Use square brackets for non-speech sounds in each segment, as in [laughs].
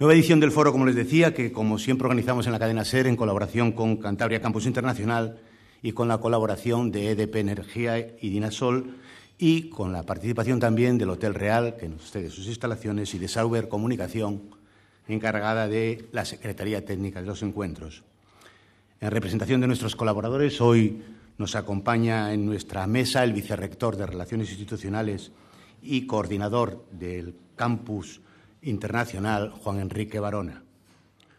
Nueva edición del foro, como les decía, que como siempre organizamos en la cadena SER en colaboración con Cantabria Campus Internacional y con la colaboración de EDP Energía y Dinasol y con la participación también del Hotel Real, que nos cede sus instalaciones, y de Sauber Comunicación, encargada de la Secretaría Técnica de los encuentros. En representación de nuestros colaboradores, hoy nos acompaña en nuestra mesa el vicerrector de Relaciones Institucionales y coordinador del campus internacional, Juan Enrique Barona.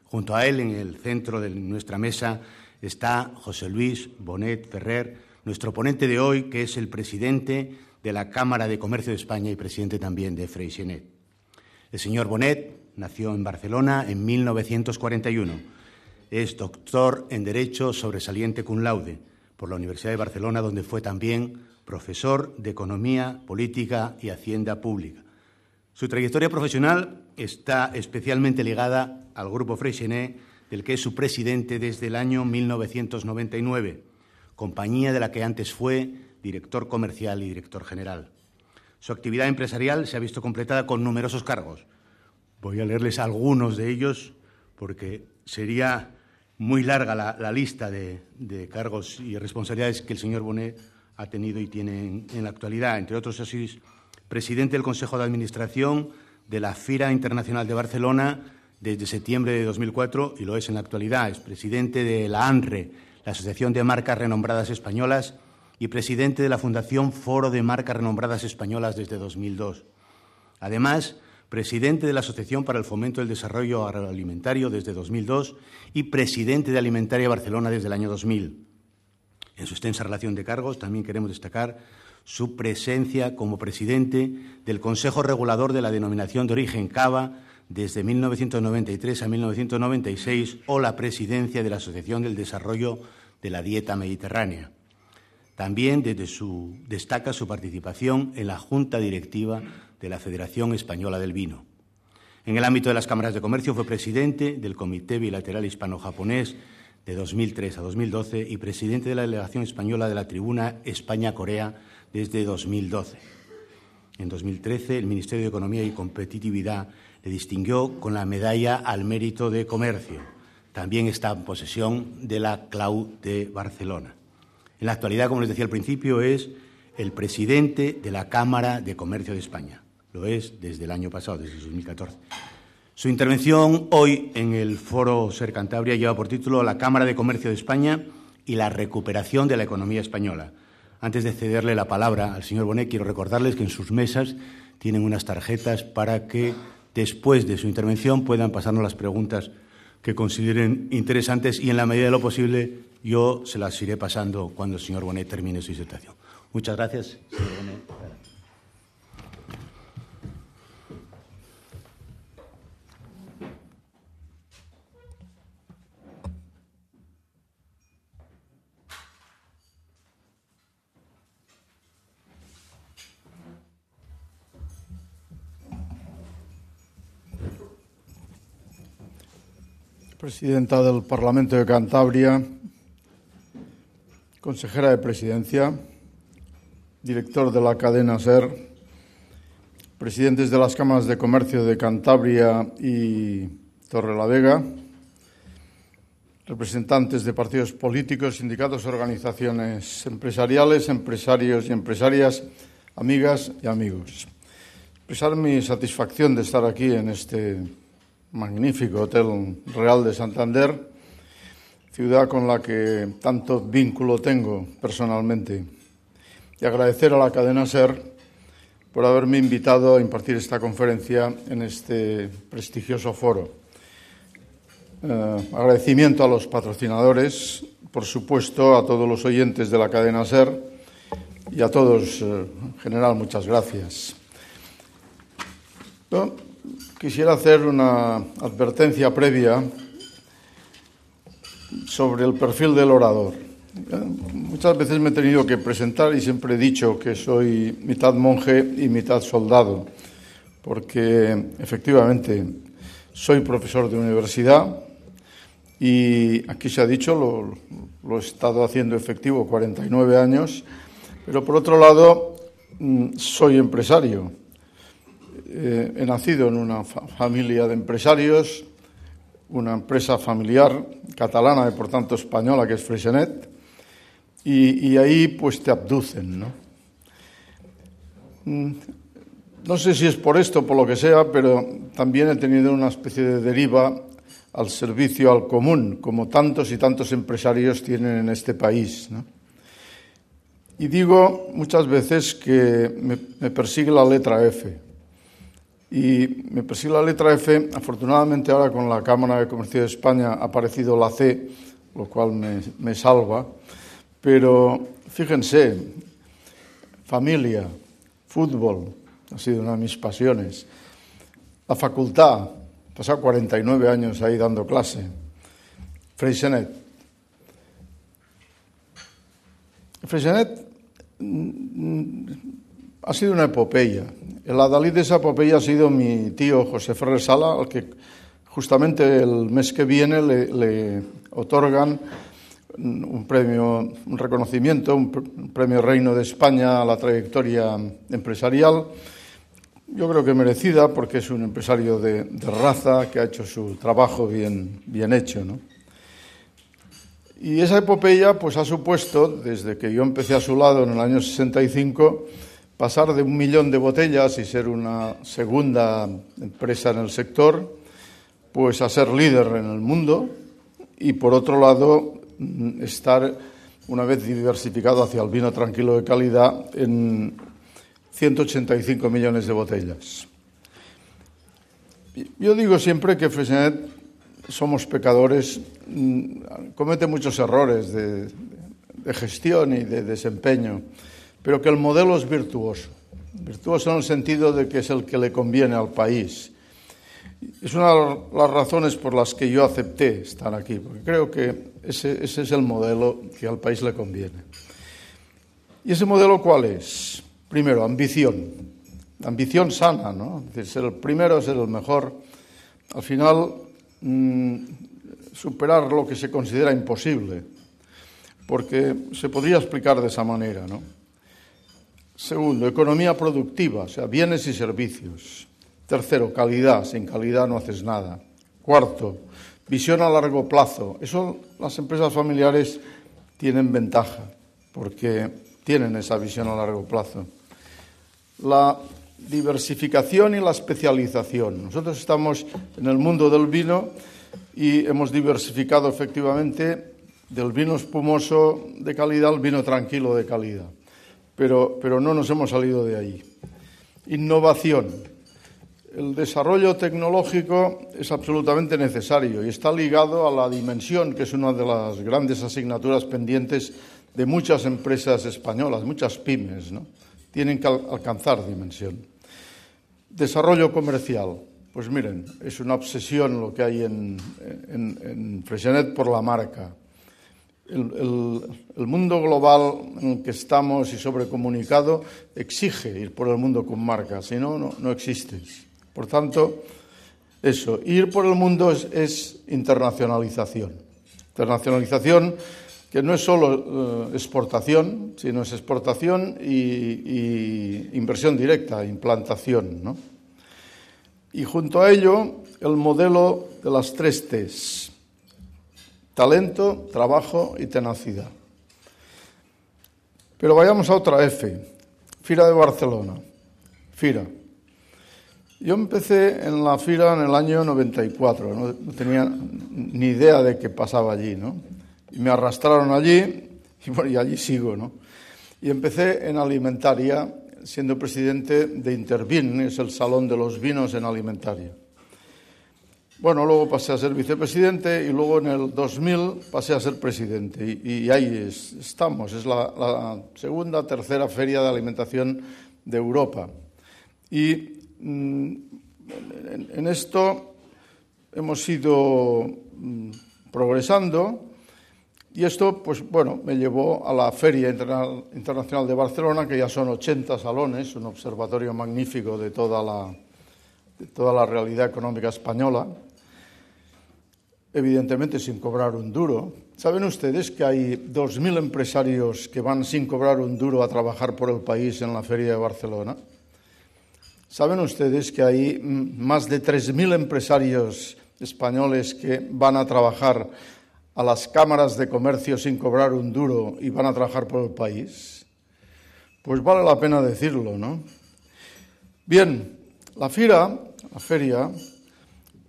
Junto a él, en el centro de nuestra mesa, está José Luis Bonet Ferrer, nuestro ponente de hoy, que es el presidente de la Cámara de Comercio de España y presidente también de Freixenet. El señor Bonet nació en Barcelona en 1941. Es doctor en Derecho sobresaliente cum laude por la Universidad de Barcelona, donde fue también profesor de Economía, Política y Hacienda Pública. Su trayectoria profesional está especialmente ligada al Grupo Freixenet, del que es su presidente desde el año 1999, compañía de la que antes fue director comercial y director general. Su actividad empresarial se ha visto completada con numerosos cargos. Voy a leerles algunos de ellos porque sería muy larga la, lista de, cargos y responsabilidades que el señor Bonet ha tenido y tiene en, la actualidad. Entre otros, así presidente del Consejo de Administración de la FIRA Internacional de Barcelona desde septiembre de 2004 y lo es en la actualidad. Es presidente de la ANRE, la Asociación de Marcas Renombradas Españolas, y presidente de la Fundación Foro de Marcas Renombradas Españolas desde 2002. Además, presidente de la Asociación para el Fomento del Desarrollo Agroalimentario desde 2002 y presidente de Alimentaria Barcelona desde el año 2000. En su extensa relación de cargos también queremos destacar su presencia como presidente del Consejo Regulador de la Denominación de Origen Cava desde 1993 a 1996 o la presidencia de la Asociación del Desarrollo de la Dieta Mediterránea. También destaca su participación en la Junta Directiva de la Federación Española del Vino. En el ámbito de las cámaras de comercio fue presidente del Comité Bilateral Hispano-Japonés de 2003 a 2012 y presidente de la Delegación Española de la Tribuna España-Corea desde 2012. En 2013, el Ministerio de Economía y Competitividad le distinguió con la Medalla al Mérito de Comercio. También está en posesión de la CLAU de Barcelona. En la actualidad, como les decía al principio, es el presidente de la Cámara de Comercio de España. Lo es desde el año pasado, desde 2014. Su intervención hoy en el Foro Ser Cantabria lleva por título La Cámara de Comercio de España y la recuperación de la economía española. Antes de cederle la palabra al señor Bonet, quiero recordarles que en sus mesas tienen unas tarjetas para que después de su intervención puedan pasarnos las preguntas que consideren interesantes y en la medida de lo posible yo se las iré pasando cuando el señor Bonet termine su disertación. Muchas gracias, señor Bonet. Presidenta del Parlamento de Cantabria, consejera de Presidencia, director de la cadena SER, presidentes de las cámaras de comercio de Cantabria y Torrelavega, representantes de partidos políticos, sindicatos, organizaciones empresariales, empresarios y empresarias, amigas y amigos. Expresar mi satisfacción de estar aquí en este magnífico Hotel Real de Santander, ciudad con la que tanto vínculo tengo personalmente. Y agradecer a la cadena SER por haberme invitado a impartir esta conferencia en este prestigioso foro. Eh, agradecimiento a los patrocinadores, por supuesto a todos los oyentes de la cadena SER y a todos, eh, en general, muchas gracias quisiera hacer una advertencia previa sobre el perfil del orador. Muchas veces me he tenido que presentar y siempre he dicho que soy mitad monje y mitad soldado, porque efectivamente soy profesor de universidad y aquí se ha dicho, lo, lo he estado haciendo efectivo 49 años, pero por otro lado mm, soy empresario. Eh, he nacido en una familia de empresarios, una empresa familiar catalana y por tanto española que es Freixenet, y, ahí pues te abducen, ¿no? Mm, no sé si es por esto por lo que sea, pero también he tenido una especie de deriva al servicio al común, como tantos y tantos empresarios tienen en este país. ¿no? Y digo muchas veces que me persigue la letra F. Y me persigue la letra F. Afortunadamente ahora con la Cámara de Comercio de España ha aparecido la C, lo cual me, me salva. Pero fíjense, familia, fútbol, ha sido una de mis pasiones. La facultad, he pasado 49 años ahí dando clase. Freixenet. Freixenet mm, ha sido una epopeya. El adalid de esa epopeya ha sido mi tío José Ferrer Sala, al que justamente el mes que viene le, otorgan un premio, un reconocimiento, un premio Reino de España a la trayectoria empresarial. Yo creo que merecida porque es un empresario de, raza que ha hecho su trabajo bien, bien hecho. ¿no? Y esa epopeya pues, ha supuesto, desde que yo empecé a su lado en el año 65, pasar de un millón de botellas y ser una segunda empresa en el sector, pues a ser líder en el mundo y por otro lado mm, estar una vez diversificado hacia el vino tranquilo de calidad en 185 millones de botellas. Yo digo siempre que Fresnet somos pecadores, mm, comete muchos errores de gestión y de desempeño pero que el modelo es virtuoso. Virtuoso en el sentido de que es el que le conviene al país. Es una de las razones por las que yo acepté estar aquí, porque creo que ese, ese es el modelo que al país le conviene. ¿Y ese modelo cuál es? Primero, ambición. Ambición sana, ¿no? Es decir, ser el primero, ser el mejor. Al final, mmm, superar lo que se considera imposible, porque se podría explicar de esa manera, ¿no? Segundo, economía productiva, o sea, bienes y servicios. Tercero, calidad. Sin calidad no haces nada. Cuarto, visión a largo plazo. Eso las empresas familiares tienen ventaja, porque tienen esa visión a largo plazo. La diversificación y la especialización. Nosotros estamos en el mundo del vino y hemos diversificado efectivamente del vino espumoso de calidad al vino tranquilo de calidad pero, pero no nos hemos salido de ahí. Innovación. El desarrollo tecnológico es absolutamente necesario y está ligado a la dimensión, que es una de las grandes asignaturas pendientes de muchas empresas españolas, muchas pymes, ¿no? Tienen que alcanzar dimensión. Desarrollo comercial. Pues miren, es una obsesión lo que hay en, en, por la marca el, mundo global en que estamos y sobrecomunicado exige ir por el mundo con marca, si no, no, existe. Por tanto, eso, ir por el mundo es, internacionalización. Internacionalización que no es solo eh, exportación, sino es exportación y, inversión directa, implantación. ¿no? Y junto a ello, el modelo de las tres T's talento, trabajo y tenacidad. Pero vayamos a otra F, Fira de Barcelona. Fira. Yo empecé en la Fira en el año 94, no, tenía ni idea de qué pasaba allí, ¿no? Y me arrastraron allí [laughs] y, bueno, y allí sigo, ¿no? Y empecé en alimentaria, siendo presidente de Intervin, es el salón de los vinos en alimentaria. Bueno, luego pasé a ser vicepresidente y luego en el 2000 pasé a ser presidente. Y, ahí estamos, es la, la, segunda, tercera feria de alimentación de Europa. Y mm, en, esto hemos ido mm, progresando y esto, pues bueno, me llevó a la Feria Internacional de Barcelona, que ya son 80 salones, un observatorio magnífico de toda la, de toda la realidad económica española, evidentemente sin cobrar un duro. ¿Saben ustedes que hay 2.000 empresarios que van sin cobrar un duro a trabajar por el país en la Feria de Barcelona? ¿Saben ustedes que hay más de 3.000 empresarios españoles que van a trabajar a las cámaras de comercio sin cobrar un duro y van a trabajar por el país? Pues vale la pena decirlo, ¿no? Bien, la FIRA, la feria,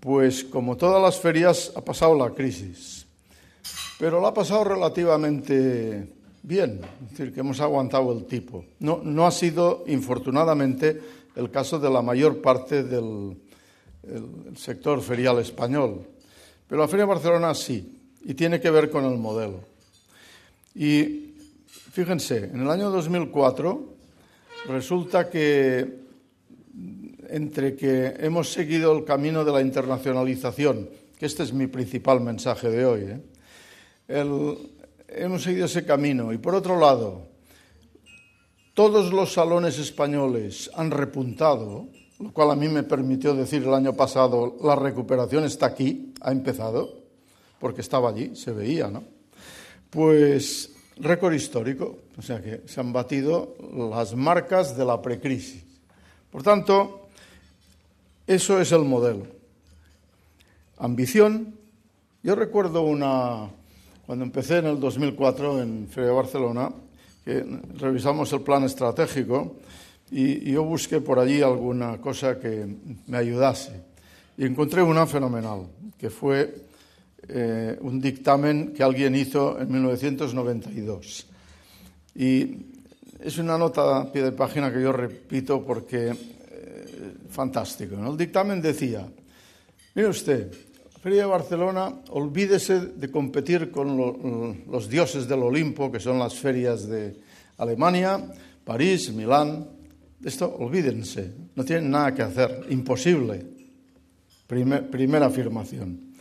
pues como todas las ferias ha pasado la crisis, pero la ha pasado relativamente bien, es decir, que hemos aguantado el tipo. No, no ha sido, infortunadamente, el caso de la mayor parte del sector ferial español, pero la Feria de Barcelona sí, y tiene que ver con el modelo. Y fíjense, en el año 2004 resulta que entre que hemos seguido el camino de la internacionalización, que este es mi principal mensaje de hoy, ¿eh? hemos seguido ese camino, y por otro lado, todos los salones españoles han repuntado, lo cual a mí me permitió decir el año pasado, la recuperación está aquí, ha empezado, porque estaba allí, se veía, ¿no? Pues récord histórico, o sea que se han batido las marcas de la precrisis. Por tanto, eso es el modelo. Ambición. Yo recuerdo una, cuando empecé en el 2004 en Feria de Barcelona, que revisamos el plan estratégico y, yo busqué por allí alguna cosa que me ayudase. Y encontré una fenomenal, que fue eh, un dictamen que alguien hizo en 1992. Y es una nota a pie de página que yo repito porque fantástico. El dictamen decía, mire usted, Feria de Barcelona, olvídese de competir con los dioses del Olimpo, que son las ferias de Alemania, París, Milán. Esto, olvídense, no tienen nada que hacer, imposible. primera afirmación.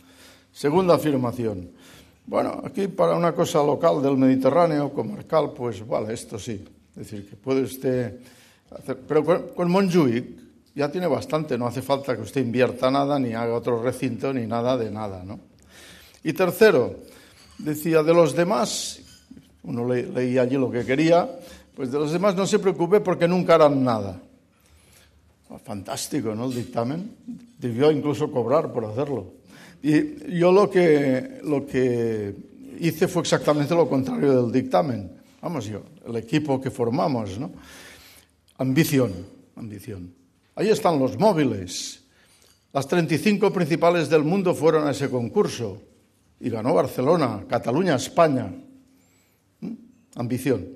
Segunda afirmación. Bueno, aquí para una cosa local del Mediterráneo, comarcal, pues vale, esto sí. Es decir, que puede usted hacer. Pero con, con Montjuic, ya tiene bastante, no hace falta que usted invierta nada, ni haga otro recinto, ni nada de nada. ¿no? Y tercero, decía, de los demás, uno leía allí lo que quería, pues de los demás no se preocupe porque nunca harán nada. Ah, fantástico, ¿no? El dictamen. Debió incluso cobrar por hacerlo. Y yo lo que, lo que hice fue exactamente lo contrario del dictamen. Vamos, yo, el equipo que formamos, ¿no? Ambición, ambición. Ahí están los móviles. Las 35 principales del mundo fueron a ese concurso y ganó Barcelona, Cataluña, España. ¿Mm? Ambición.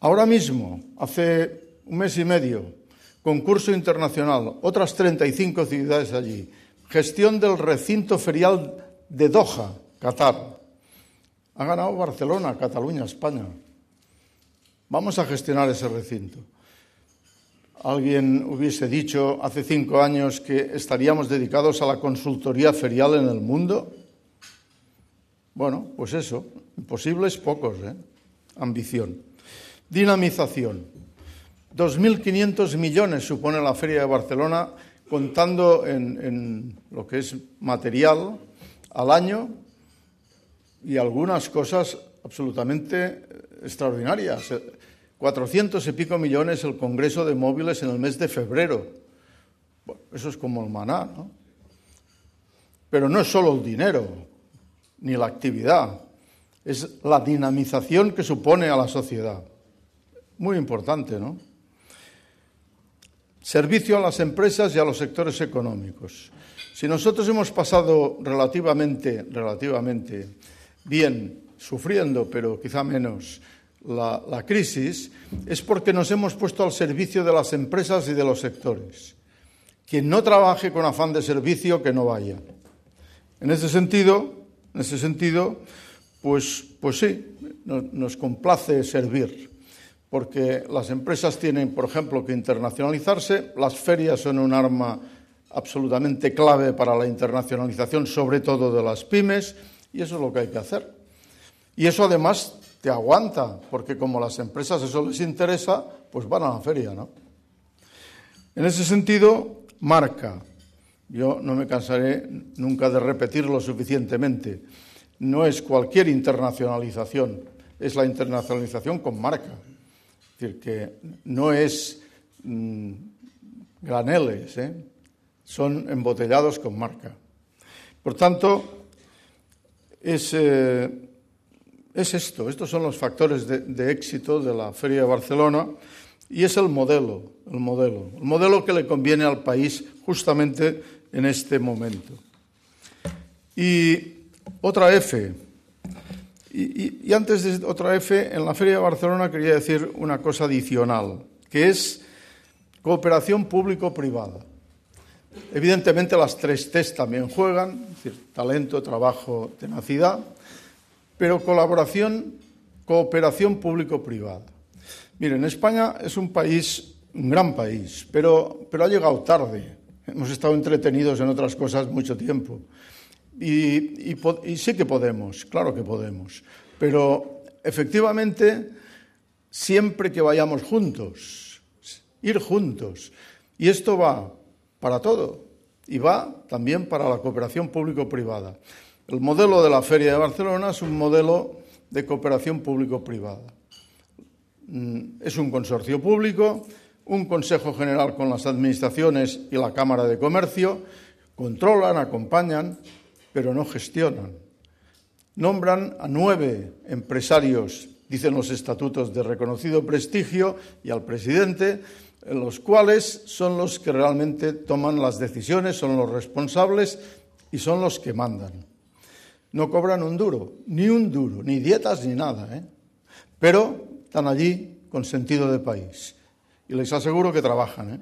Ahora mismo, hace un mes y medio, concurso internacional, otras 35 ciudades allí. Gestión del recinto ferial de Doha, Qatar. Ha ganado Barcelona, Cataluña, España. Vamos a gestionar ese recinto. Alguien hubiese dicho hace cinco años que estaríamos dedicados a la consultoría ferial en el mundo. Bueno, pues eso, imposibles pocos, ¿eh? Ambición. Dinamización. 2.500 millones supone la Feria de Barcelona, contando en, en lo que es material al año y algunas cosas absolutamente extraordinarias. 400 y pico millones el Congreso de Móviles en el mes de febrero. eso es como el maná, ¿no? Pero no es solo el dinero, ni la actividad, es la dinamización que supone a la sociedad. Muy importante, ¿no? Servicio a las empresas y a los sectores económicos. Si nosotros hemos pasado relativamente, relativamente bien, sufriendo, pero quizá menos, la, crisis es porque nos hemos puesto al servicio de las empresas y de los sectores. Quien no trabaje con afán de servicio, que no vaya. En ese sentido, en ese sentido pues, pues sí, nos, complace servir. porque las empresas tienen, por ejemplo, que internacionalizarse, las ferias son un arma absolutamente clave para la internacionalización, sobre todo de las pymes, y eso es lo que hay que hacer. Y eso además te aguanta, porque como las empresas eso les interesa, pues van a la feria, ¿no? En ese sentido, marca. Yo no me cansaré nunca de repetirlo suficientemente. No es cualquier internacionalización, es la internacionalización con marca. Es decir, que no es mmm, graneles, ¿eh? son embotellados con marca. Por tanto, es, eh, es esto, estos son los factores de, éxito de la Feria de Barcelona y es el modelo, el modelo, el modelo que le conviene al país justamente en este momento. Y otra F, y antes de otra F, en la Feria de Barcelona quería decir una cosa adicional, que es cooperación público-privada. Evidentemente las tres T's también juegan, es decir, talento, trabajo, tenacidad, pero colaboración, cooperación público-privada. Miren, España es un país, un gran país, pero, pero ha llegado tarde. Hemos estado entretenidos en otras cosas mucho tiempo. Y, y, y sí que podemos, claro que podemos, pero efectivamente siempre que vayamos juntos, ir juntos. Y esto va para todo y va también para la cooperación público-privada. El modelo de la Feria de Barcelona es un modelo de cooperación público-privada. Mm, es un consorcio público, un Consejo General con las administraciones y la Cámara de Comercio, controlan, acompañan, pero no gestionan. Nombran a nueve empresarios, dicen los estatutos, de reconocido prestigio y al presidente, los cuales son los que realmente toman las decisiones, son los responsables y son los que mandan. No cobran un duro, ni un duro, ni dietas ni nada, ¿eh? pero están allí con sentido de país. Y les aseguro que trabajan. ¿eh?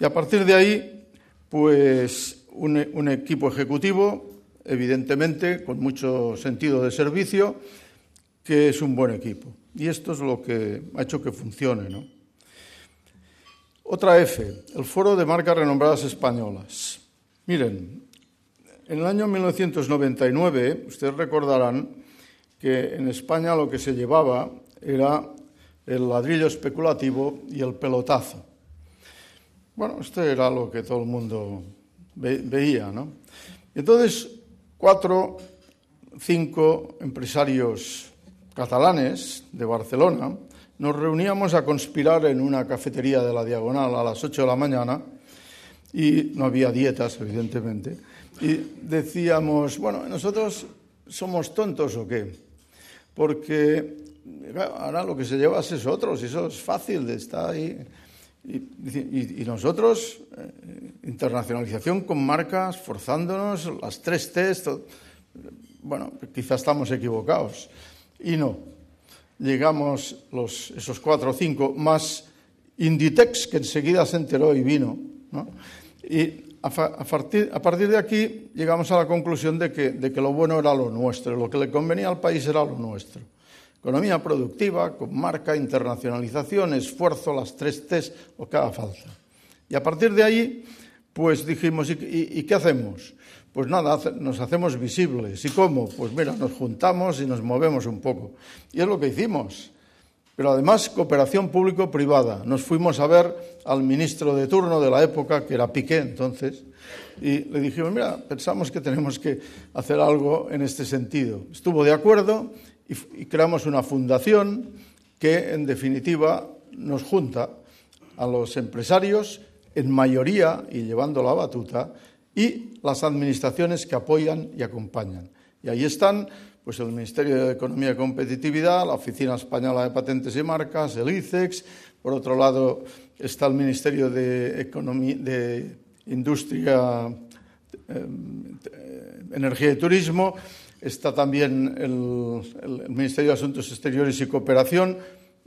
Y a partir de ahí, pues un, un equipo ejecutivo, evidentemente, con mucho sentido de servicio, que es un buen equipo. Y esto es lo que ha hecho que funcione, ¿no? Otra F, el Foro de Marcas Renombradas Españolas. Miren, en el año 1999, ustedes recordarán que en España lo que se llevaba era el ladrillo especulativo y el pelotazo. Bueno, esto era lo que todo el mundo ve veía, ¿no? Entonces, cuatro, cinco empresarios catalanes de Barcelona nos reuníamos a conspirar en una cafetería de la Diagonal a las 8 de la mañana y no había dietas, evidentemente. Y decíamos, bueno, ¿nosotros somos tontos o qué? Porque ahora lo que se lleva es otros, y eso es fácil estar ahí. Y nosotros, eh, internacionalización con marcas, forzándonos, las tres T's, bueno, quizás estamos equivocados. Y no, llegamos los, esos cuatro o cinco, más Inditex, que enseguida se enteró y vino. ¿no? Y a, partir, de aquí llegamos a la conclusión de que, de que lo bueno era lo nuestro, lo que le convenía al país era lo nuestro. Economía productiva, con marca, internacionalización, esfuerzo, las tres T's, lo que haga falta. Y a partir de ahí, pues dijimos, ¿y, y, y qué hacemos? Pues nada, nos hacemos visibles. ¿Y cómo? Pues mira, nos juntamos y nos movemos un poco. Y es lo que hicimos. Pero además, cooperación público-privada. Nos fuimos a ver al ministro de turno de la época, que era Piqué entonces, y le dijimos, mira, pensamos que tenemos que hacer algo en este sentido. Estuvo de acuerdo y, creamos una fundación que, en definitiva, nos junta a los empresarios, en mayoría, y llevando la batuta, y las administraciones que apoyan y acompañan. Y ahí están pues, el Ministerio de Economía y Competitividad, la Oficina Española de Patentes y Marcas, el ICEX, por otro lado está el Ministerio de, Economía, de Industria, eh, Energía y Turismo, está también el, Ministerio de Asuntos Exteriores y Cooperación,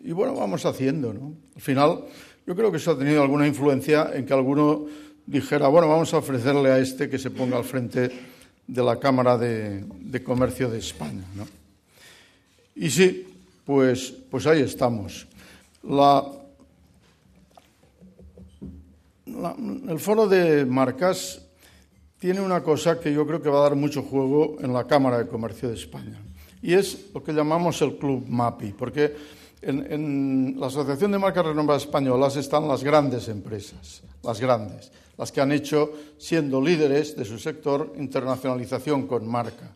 y bueno, vamos haciendo. Al final, yo creo que eso ha tenido alguna influencia en que alguno dijera, bueno, vamos a ofrecerle a este que se ponga al frente de la Cámara de, de Comercio de España. ¿no? Y sí, pues, pues ahí estamos. el foro de marcas tiene una cosa que yo creo que va a dar mucho juego en la Cámara de Comercio de España, y es lo que llamamos el Club MAPI, porque en, la Asociación de Marcas Renombradas Españolas están las grandes empresas, las grandes, las que han hecho, siendo líderes de su sector, internacionalización con marca.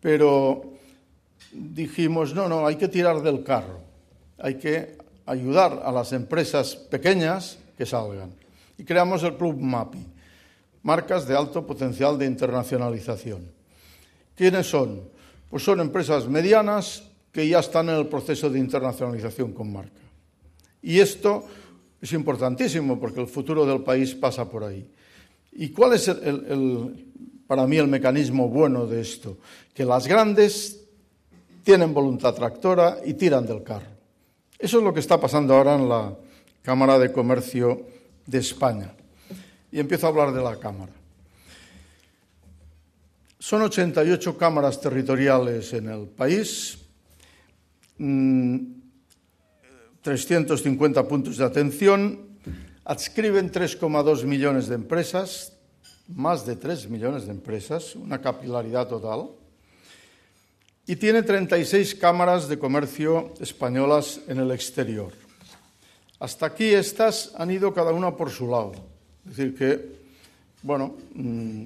Pero dijimos, no, no, hay que tirar del carro, hay que ayudar a las empresas pequeñas que salgan. Y creamos el Club MAPI marcas de alto potencial de internacionalización. ¿Quiénes son? Pues son empresas medianas que ya están en el proceso de internacionalización con marca. Y esto es importantísimo porque el futuro del país pasa por ahí. ¿Y cuál es para mí el mecanismo bueno de esto? Que las grandes tienen voluntad tractora y tiran del carro. Eso es lo que está pasando ahora en la Cámara de Comercio de España y empiezo a hablar de la Cámara. Son 88 cámaras territoriales en el país, 350 mm, puntos de atención, adscriben 3,2 millones de empresas, más de 3 millones de empresas, una capilaridad total, y tiene 36 cámaras de comercio españolas en el exterior. Hasta aquí estas han ido cada una por su lado. Es decir, que, bueno, mm,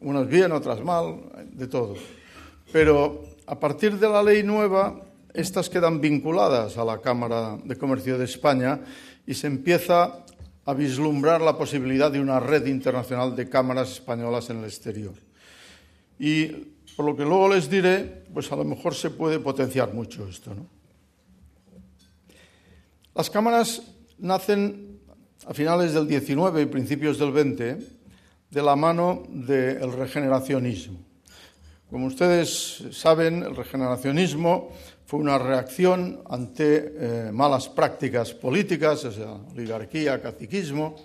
unas bien, otras mal, de todo. Pero a partir de la ley nueva, estas quedan vinculadas a la Cámara de Comercio de España y se empieza a vislumbrar la posibilidad de una red internacional de cámaras españolas en el exterior. Y por lo que luego les diré, pues a lo mejor se puede potenciar mucho esto. Las cámaras nacen a finales del 19 y principios del 20 de la mano del regeneracionismo. Como ustedes saben, el regeneracionismo fue una reacción ante eh, malas prácticas políticas, o sea, oligarquía, caciquismo,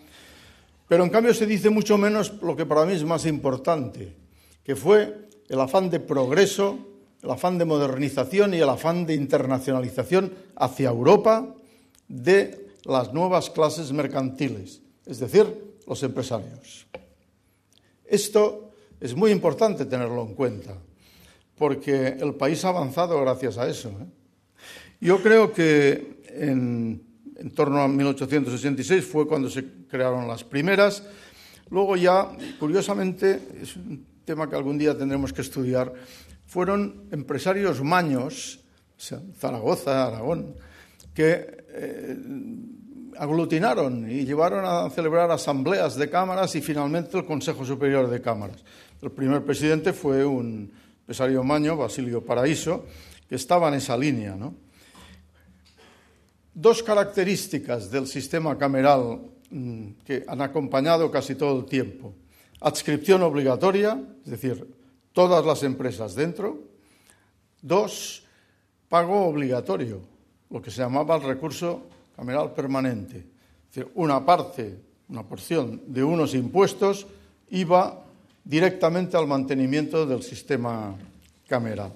pero en cambio se dice mucho menos lo que para mí es más importante, que fue el afán de progreso, el afán de modernización y el afán de internacionalización hacia Europa de las nuevas clases mercantiles, es decir, los empresarios. Esto es muy importante tenerlo en cuenta, porque el país ha avanzado gracias a eso. ¿eh? Yo creo que en, en torno a 1866 fue cuando se crearon las primeras. Luego ya, curiosamente, es un tema que algún día tendremos que estudiar, fueron empresarios maños, Zaragoza, Aragón, que eh, aglutinaron y llevaron a celebrar asambleas de cámaras y finalmente el Consejo Superior de Cámaras. El primer presidente fue un empresario maño, Basilio Paraíso, que estaba en esa línea. Dos características del sistema cameral mm, que han acompañado casi todo el tiempo. Adscripción obligatoria, es decir, todas las empresas dentro. Dos, pago obligatorio, lo que se llamaba el recurso cameral permanente. Es decir, una parte, una porción de unos impuestos iba directamente al mantenimiento del sistema cameral.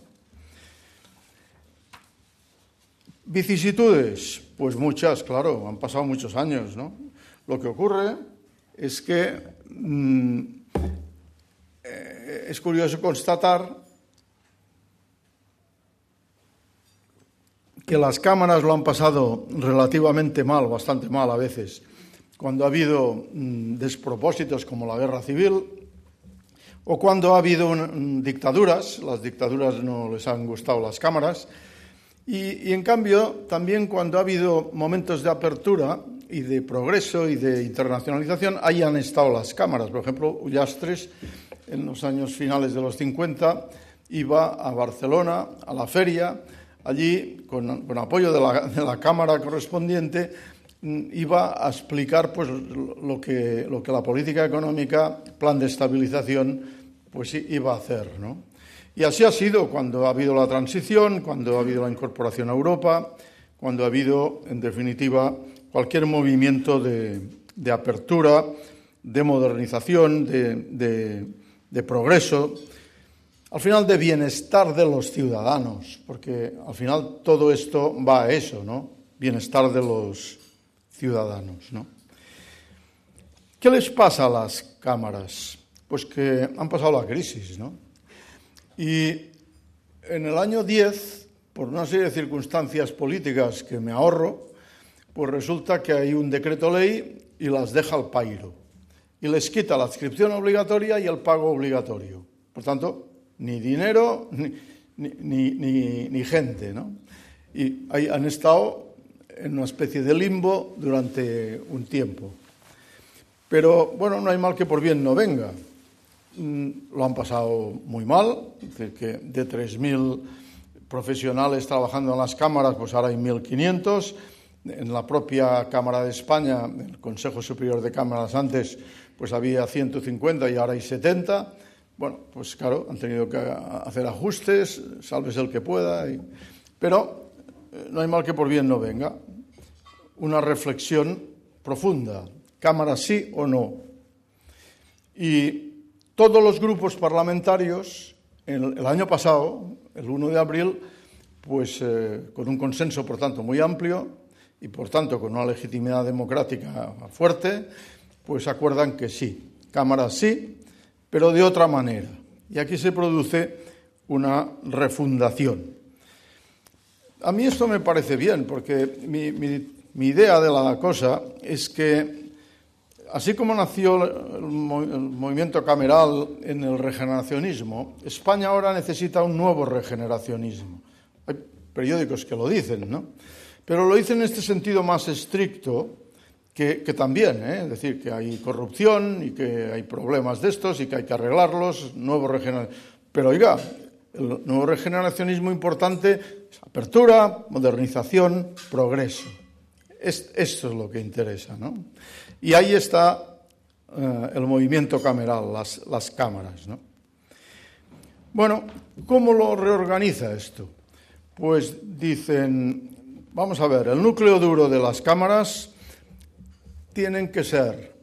Vicisitudes, pues muchas, claro, han pasado muchos años, ¿no? Lo que ocurre es que mm, eh, es curioso constatar que las cámaras lo han pasado relativamente mal, bastante mal a veces, cuando ha habido mm, despropósitos como la guerra civil o cuando ha habido dictaduras, las dictaduras no les han gustado las cámaras, y, en cambio también cuando ha habido momentos de apertura y de progreso y de internacionalización, ahí han estado las cámaras. Por ejemplo, Ullastres, en los años finales de los 50, iba a Barcelona, a la feria, allí, con, apoyo de la, Cámara correspondiente, mm, iba a explicar pues, lo, que, lo que la política económica, plan de estabilización, pues iba a hacer. Y así ha sido cuando ha habido la transición, cuando ha habido la incorporación a Europa, cuando ha habido, en definitiva, cualquier movimiento de, apertura, de modernización, de progreso al final de bienestar de los ciudadanos, porque al final todo esto va a eso, ¿no? bienestar de los ciudadanos. ¿no? ¿Qué les pasa a las cámaras? Pues que han pasado la crisis, ¿no? Y en el año 10, por una serie de circunstancias políticas que me ahorro, pues resulta que hay un decreto ley y las deja al pairo. Y les quita la adscripción obligatoria y el pago obligatorio. Por tanto, ni dinero ni, ni, ni, gente, ¿no? Y han estado en una especie de limbo durante un tiempo. Pero bueno, no hay mal que por bien no venga. Mm, lo han pasado muy mal, es decir, que de 3.000 profesionales trabajando en las cámaras, pues ahora hay 1.500. En la propia Cámara de España, el Consejo Superior de Cámaras antes, pues había 150 y ahora hay 70. Bueno, pues claro, han tenido que hacer ajustes, salves el que pueda. Pero eh, no hay mal que por bien no venga. Una reflexión profunda Cámara sí o no. Y todos los grupos parlamentarios, el, año pasado, el 1 de abril, pues eh, con un consenso, por tanto, muy amplio y, por tanto, con una legitimidad democrática fuerte, pues acuerdan que sí, Cámara sí, pero de otra manera. Y aquí se produce una refundación. A mí esto me parece bien, porque mi idea de la cosa es que Así como nació el, movimiento cameral en el regeneracionismo, España ahora necesita un nuevo regeneracionismo. Hay periódicos que lo dicen, ¿no? Pero lo dicen en este sentido más estricto que, también, ¿eh? es decir, que hay corrupción y que hay problemas de estos y que hay que arreglarlos, nuevo Pero oiga, el nuevo regeneracionismo importante es apertura, modernización, progreso. Es, esto es lo que interesa, ¿no? Y ahí está eh, el movimiento cameral, las, las cámaras. ¿no? Bueno, ¿cómo lo reorganiza esto? Pues dicen, vamos a ver, el núcleo duro de las cámaras tienen que ser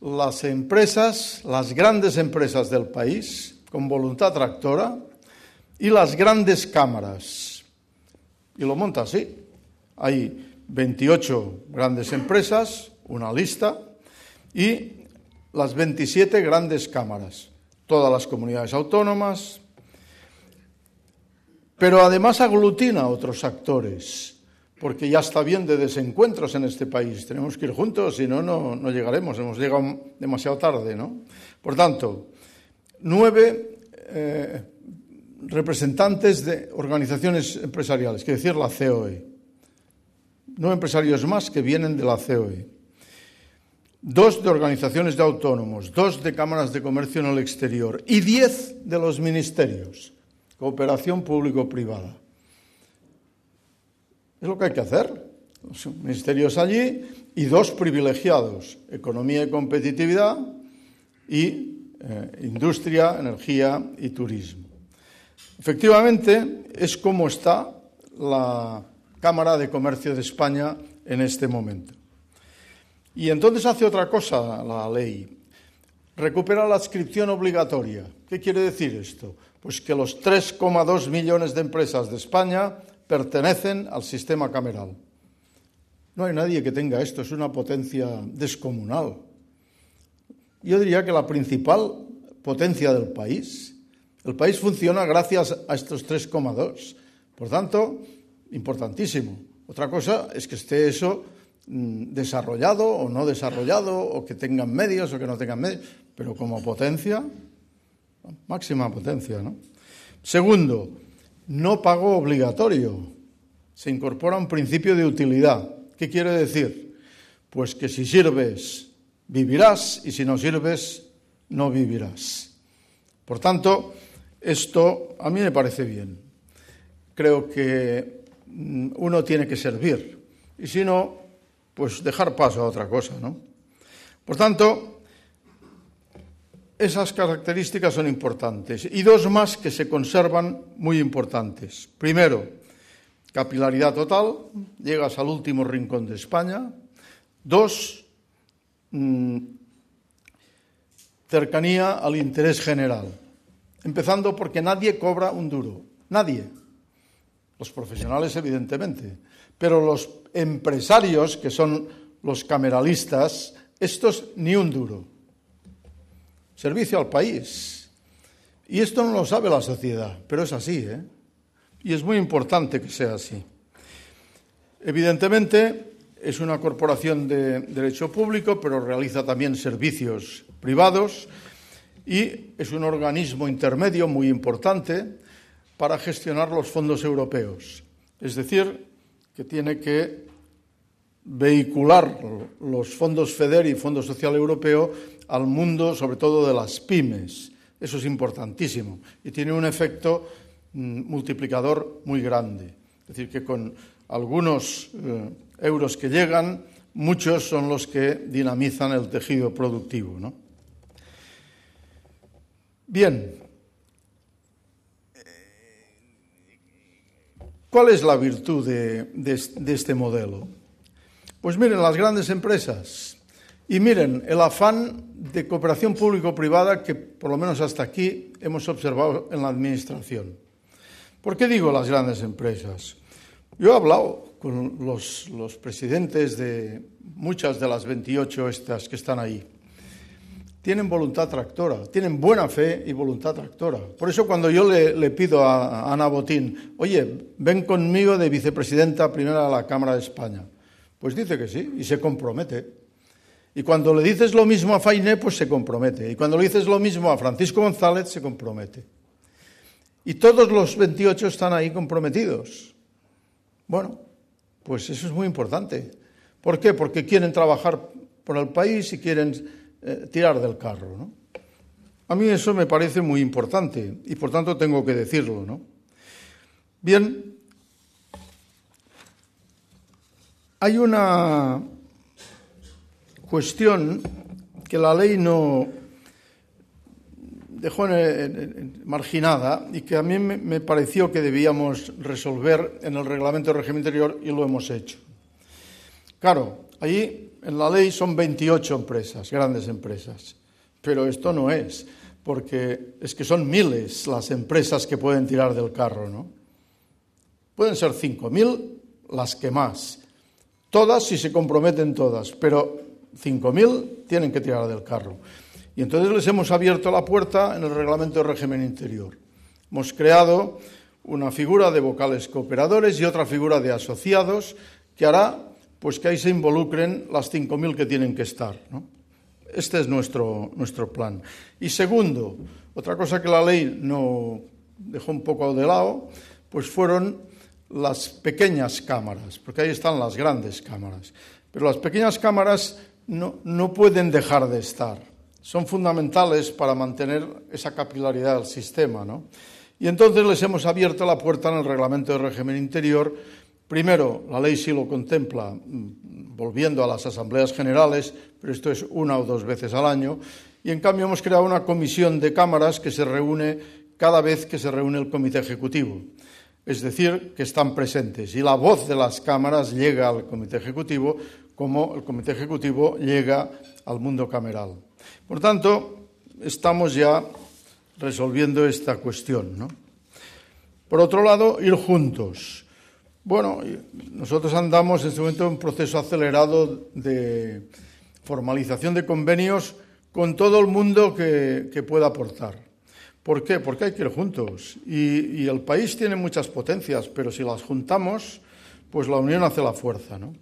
las empresas, las grandes empresas del país, con voluntad tractora, y las grandes cámaras. Y lo monta así. Hay 28 grandes empresas, una lista, y las 27 grandes cámaras, todas las comunidades autónomas, pero además aglutina a otros actores, porque ya está bien de desencuentros en este país. Tenemos que ir juntos, si no, no llegaremos. Hemos llegado demasiado tarde, ¿no? Por tanto, nueve eh, representantes de organizaciones empresariales, que decir la COE. Nueve empresarios más que vienen de la COE dos de organizaciones de autónomos, dos de cámaras de comercio en el exterior y diez de los ministerios, cooperación público-privada. Es lo que hay que hacer. Los ministerios allí y dos privilegiados, economía y competitividad y eh, industria, energía y turismo. Efectivamente, es como está la Cámara de Comercio de España en este momento. Y entonces hace otra cosa la ley. Recupera la adscripción obligatoria. ¿Qué quiere decir esto? Pues que los 3,2 millones de empresas de España pertenecen al sistema cameral. No hay nadie que tenga esto, es una potencia descomunal. Yo diría que la principal potencia del país. El país funciona gracias a estos 3,2. Por tanto, importantísimo. Otra cosa es que esté eso Mm, desarrollado o no desarrollado, o que tengan medios o que no tengan medios, pero como potencia, máxima potencia. ¿no? Segundo, no pago obligatorio. Se incorpora un principio de utilidad. ¿Qué quiere decir? Pues que si sirves, vivirás y si no sirves, no vivirás. Por tanto, esto a mí me parece bien. Creo que uno tiene que servir. Y si no, pues dejar paso a otra cosa, ¿no? Por tanto, esas características son importantes. Y dos más que se conservan muy importantes. Primero, capilaridad total, llegas al último rincón de España. Dos, mmm, cercanía al interés general. Empezando porque nadie cobra un duro. Nadie. Los profesionales, evidentemente Pero los empresarios, que son los cameralistas, estos ni un duro. Servicio al país. Y esto no lo sabe la sociedad, pero es así, ¿eh? Y es muy importante que sea así. Evidentemente, es una corporación de derecho público, pero realiza también servicios privados y es un organismo intermedio muy importante para gestionar los fondos europeos. Es decir, que tiene que vehicular los fondos FEDER y Fondo Social Europeo al mundo, sobre todo de las pymes. Eso es importantísimo y tiene un efecto mm, multiplicador muy grande. Es decir, que con algunos eh, euros que llegan, muchos son los que dinamizan el tejido productivo. ¿no? Bien, ¿cuál es la virtud de, este modelo? Pues miren, las grandes empresas y miren el afán de cooperación público-privada que por lo menos hasta aquí hemos observado en la Administración. ¿Por qué digo las grandes empresas? Yo he hablado con los, los, presidentes de muchas de las 28 estas que están ahí. Tienen voluntad tractora, tienen buena fe y voluntad tractora. Por eso cuando yo le, pido a, Ana Botín, oye, ven conmigo de vicepresidenta primera de la Cámara de España, pues dice que sí y se compromete. Y cuando le dices lo mismo a Fainé, pues se compromete. Y cuando le dices lo mismo a Francisco González, se compromete. Y todos los 28 están ahí comprometidos. Bueno, pues eso es muy importante. ¿Por qué? Porque quieren trabajar por el país y quieren eh, tirar del carro. ¿no? A mí eso me parece muy importante y por tanto tengo que decirlo. ¿no? Bien, hay una cuestión que la ley no, dejó marginada y que a mí me pareció que debíamos resolver en el reglamento de régimen interior y lo hemos hecho. Claro, allí en la ley son 28 empresas, grandes empresas, pero esto no es, porque es que son miles las empresas que pueden tirar del carro, ¿no? Pueden ser 5.000 las que más, todas si se comprometen todas, pero 5.000 tienen que tirar del carro. Y entonces les hemos abierto la puerta en el reglamento de régimen interior. Hemos creado una figura de vocales cooperadores y otra figura de asociados que hará pues que ahí se involucren las 5.000 que tienen que estar. Este es nuestro, nuestro plan. Y segundo, otra cosa que la ley no dejó un poco de lado, pues fueron las pequeñas cámaras, porque ahí están las grandes cámaras. Pero las pequeñas cámaras no, no pueden dejar de estar son fundamentales para mantener esa capilaridad del sistema. ¿no? Y entonces les hemos abierto la puerta en el reglamento de régimen interior. Primero, la ley sí lo contempla, mm, volviendo a las asambleas generales, pero esto es una o dos veces al año. Y en cambio hemos creado una comisión de cámaras que se reúne cada vez que se reúne el comité ejecutivo. Es decir, que están presentes. Y la voz de las cámaras llega al comité ejecutivo como el comité ejecutivo llega al mundo cameral. Por tanto, estamos ya resolviendo esta cuestión. Por otro lado, ir juntos. Bueno, nosotros andamos en este momento en un proceso acelerado de formalización de convenios con todo el mundo que, pueda aportar. ¿Por qué? Porque hay que ir juntos. Y, y, el país tiene muchas potencias, pero si las juntamos, pues la unión hace la fuerza, ¿no?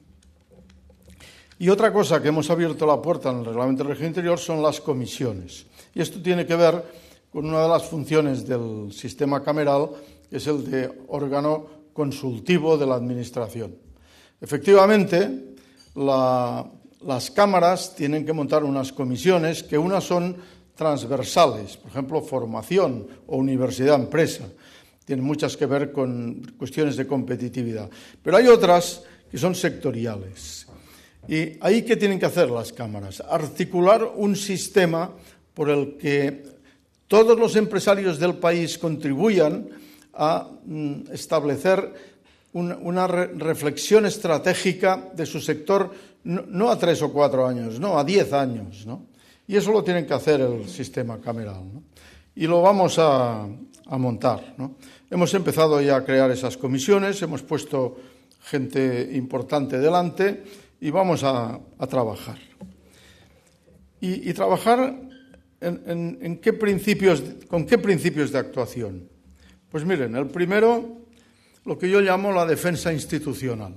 Y otra cosa que hemos abierto la puerta en el reglamento de régimen interior son las comisiones. Y esto tiene que ver con una de las funciones del sistema cameral, que es el de órgano consultivo de la Administración. Efectivamente, las cámaras tienen que montar unas comisiones que unas son transversales, por ejemplo, formación o universidad-empresa. Tienen muchas que ver con cuestiones de competitividad. Pero hay otras que son sectoriales. ¿Y ahí qué tienen que hacer las cámaras? Articular un sistema por el que todos los empresarios del país contribuyan a mm, establecer una, reflexión estratégica de su sector, no, a tres o cuatro años, no, a diez años. Y eso lo tienen que hacer el sistema cameral. Y lo vamos a, a montar. Hemos empezado ya a crear esas comisiones, hemos puesto gente importante delante y vamos a, trabajar. Y, trabajar en, qué principios, con qué principios de actuación. Pues miren, el primero, lo que yo llamo la defensa institucional.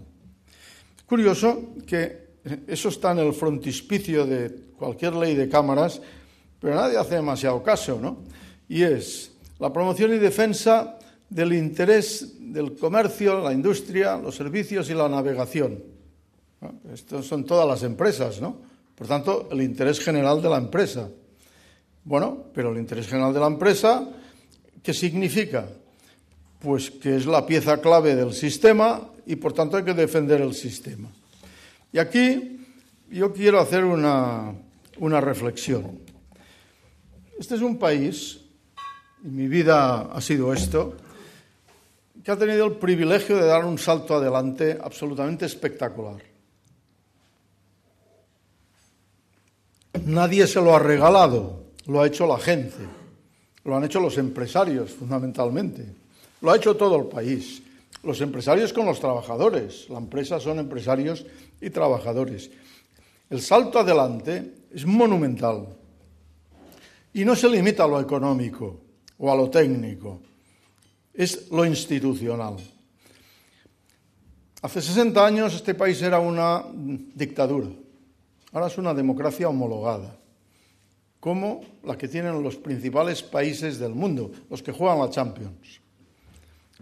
Curioso que eso está en el frontispicio de cualquier ley de cámaras, pero nadie hace demasiado caso, ¿no? Y es la promoción y defensa del interés del comercio, la industria, los servicios y la navegación. Estos son todas las empresas, ¿no? Por tanto, el interés general de la empresa. Bueno, pero el interés general de la empresa, ¿qué significa? Pues que es la pieza clave del sistema y por tanto hay que defender el sistema. Y aquí yo quiero hacer una, una reflexión. Este es un país, y mi vida ha sido esto, que ha tenido el privilegio de dar un salto adelante absolutamente espectacular. Nadie se lo ha regalado, lo ha hecho la gente, lo han hecho los empresarios fundamentalmente, lo ha hecho todo el país. Los empresarios con los trabajadores, la empresa son empresarios y trabajadores. El salto adelante es monumental y no se limita a lo económico o a lo técnico, es lo institucional. Hace 60 años este país era una dictadura, ahora es una democracia homologada, como la que tienen los principales países del mundo, los que juegan la Champions.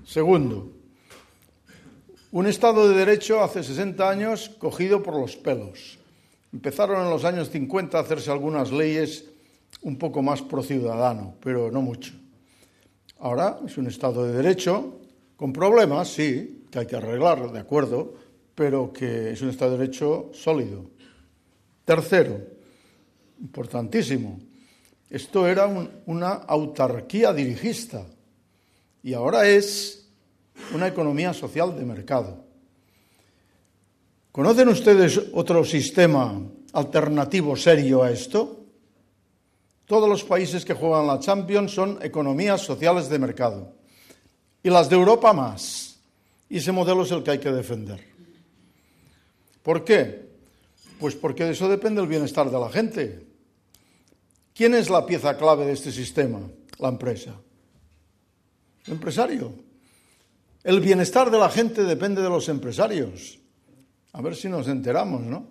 Segundo, un Estado de Derecho hace 60 años cogido por los pelos. Empezaron en los años 50 a hacerse algunas leyes un poco más pro ciudadano, pero no mucho. Ahora es un Estado de Derecho con problemas, sí, que hay que arreglar, de acuerdo, pero que es un Estado de Derecho sólido. Tercero, importantísimo, esto era una autarquía dirigista y ahora es una economía social de mercado. ¿Conocen ustedes otro sistema alternativo serio a esto? Todos los países que juegan la Champions son economías sociales de mercado. Y las de Europa más. Y ese modelo es el que hay que defender. ¿Por qué? Pues porque de eso depende el bienestar de la gente. ¿Quién es la pieza clave de este sistema? La empresa. Empresario. El bienestar de la gente depende de los empresarios. A ver si nos enteramos, ¿no?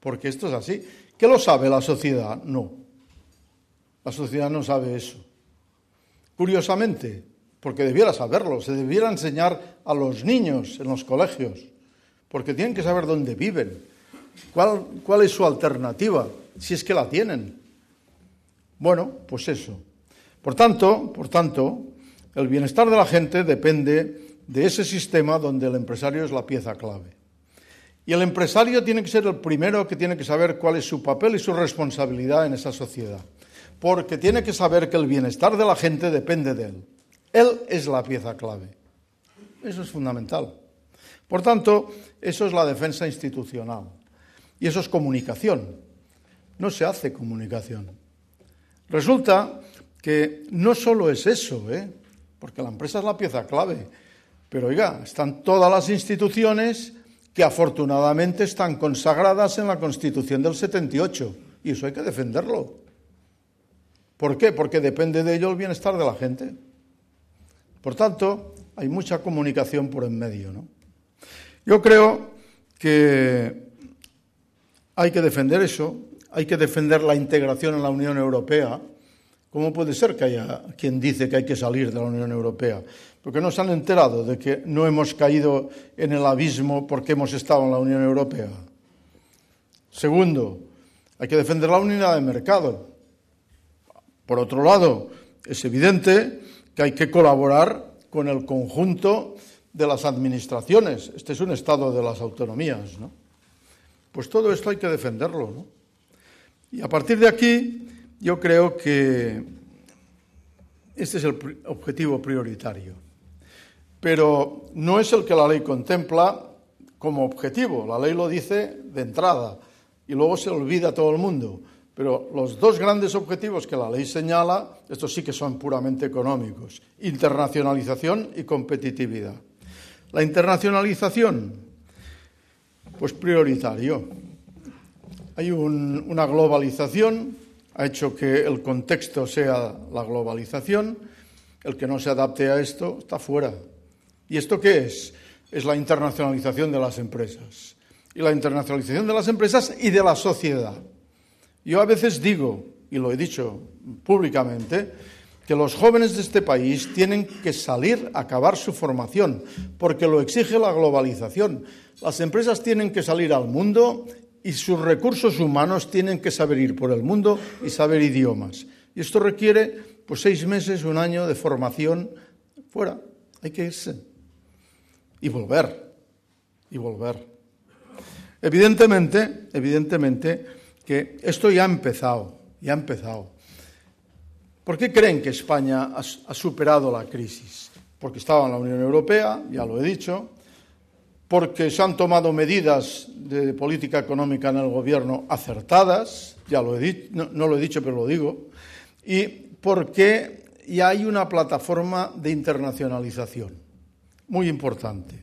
Porque esto es así. ¿Qué lo sabe la sociedad? No. La sociedad no sabe eso. Curiosamente, porque debiera saberlo, se debiera enseñar a los niños en los colegios, porque tienen que saber dónde viven, cuál, cuál es su alternativa, si es que la tienen. Bueno, pues eso. Por tanto, por tanto, el bienestar de la gente depende de ese sistema donde el empresario es la pieza clave. Y el empresario tiene que ser el primero que tiene que saber cuál es su papel y su responsabilidad en esa sociedad porque tiene que saber que el bienestar de la gente depende de él. Él es la pieza clave. Eso es fundamental. Por tanto, eso es la defensa institucional. Y eso es comunicación. No se hace comunicación. Resulta que no solo es eso, ¿eh? Porque la empresa es la pieza clave, pero oiga, están todas las instituciones que afortunadamente están consagradas en la Constitución del 78, y eso hay que defenderlo. ¿Por qué? Porque depende de ello el bienestar de la gente. Por tanto, hay mucha comunicación por en medio. ¿no? Yo creo que hay que defender eso, hay que defender la integración en la Unión Europea. ¿Cómo puede ser que haya quien dice que hay que salir de la Unión Europea? Porque no se han enterado de que no hemos caído en el abismo porque hemos estado en la Unión Europea. Segundo, hay que defender la unidad de mercado. Por otro lado, es evidente que hay que colaborar con el conjunto de las administraciones. Este es un estado de las autonomías, ¿no? Pues todo esto hay que defenderlo, ¿no? Y a partir de aquí, yo creo que este es el objetivo prioritario. Pero no es el que la ley contempla como objetivo. La ley lo dice de entrada y luego se olvida todo el mundo. Pero los dos grandes objetivos que la ley señala, estos sí que son puramente económicos, internacionalización y competitividad. La internacionalización, pues prioritario. Hay una globalización, ha hecho que el contexto sea la globalización. El que no se adapte a esto está fuera. ¿Y esto qué es? Es la internacionalización de las empresas. Y la internacionalización de las empresas y de la sociedad. Yo a veces digo, y lo he dicho públicamente, que los jóvenes de este país tienen que salir a acabar su formación, porque lo exige la globalización. Las empresas tienen que salir al mundo y sus recursos humanos tienen que saber ir por el mundo y saber idiomas. Y esto requiere pues seis meses, un año de formación fuera. Hay que irse y volver y volver. Evidentemente, evidentemente que esto ya ha empezado, ya ha empezado. ¿Por qué creen que España ha, ha superado la crisis? Porque estaba en la Unión Europea, ya lo he dicho, porque se han tomado medidas de política económica en el gobierno acertadas, ya lo he dicho, no, lo he dicho, pero lo digo, y porque ya hay una plataforma de internacionalización muy importante.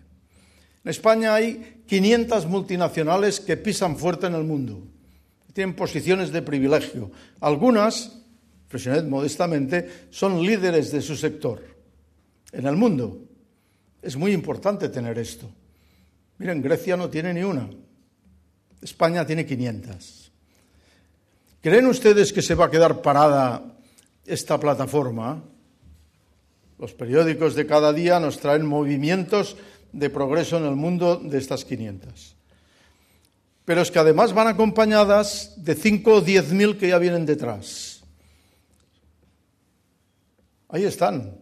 En España hay 500 multinacionales que pisan fuerte en el mundo, tienen posiciones de privilegio. Algunas, presionad modestamente, son líderes de su sector en el mundo. Es muy importante tener esto. Miren, Grecia no tiene ni una. España tiene 500. ¿Creen ustedes que se va a quedar parada esta plataforma? Los periódicos de cada día nos traen movimientos de progreso en el mundo de estas 500. Pero es que además van acompañadas de 5 o 10 mil que ya vienen detrás. Ahí están.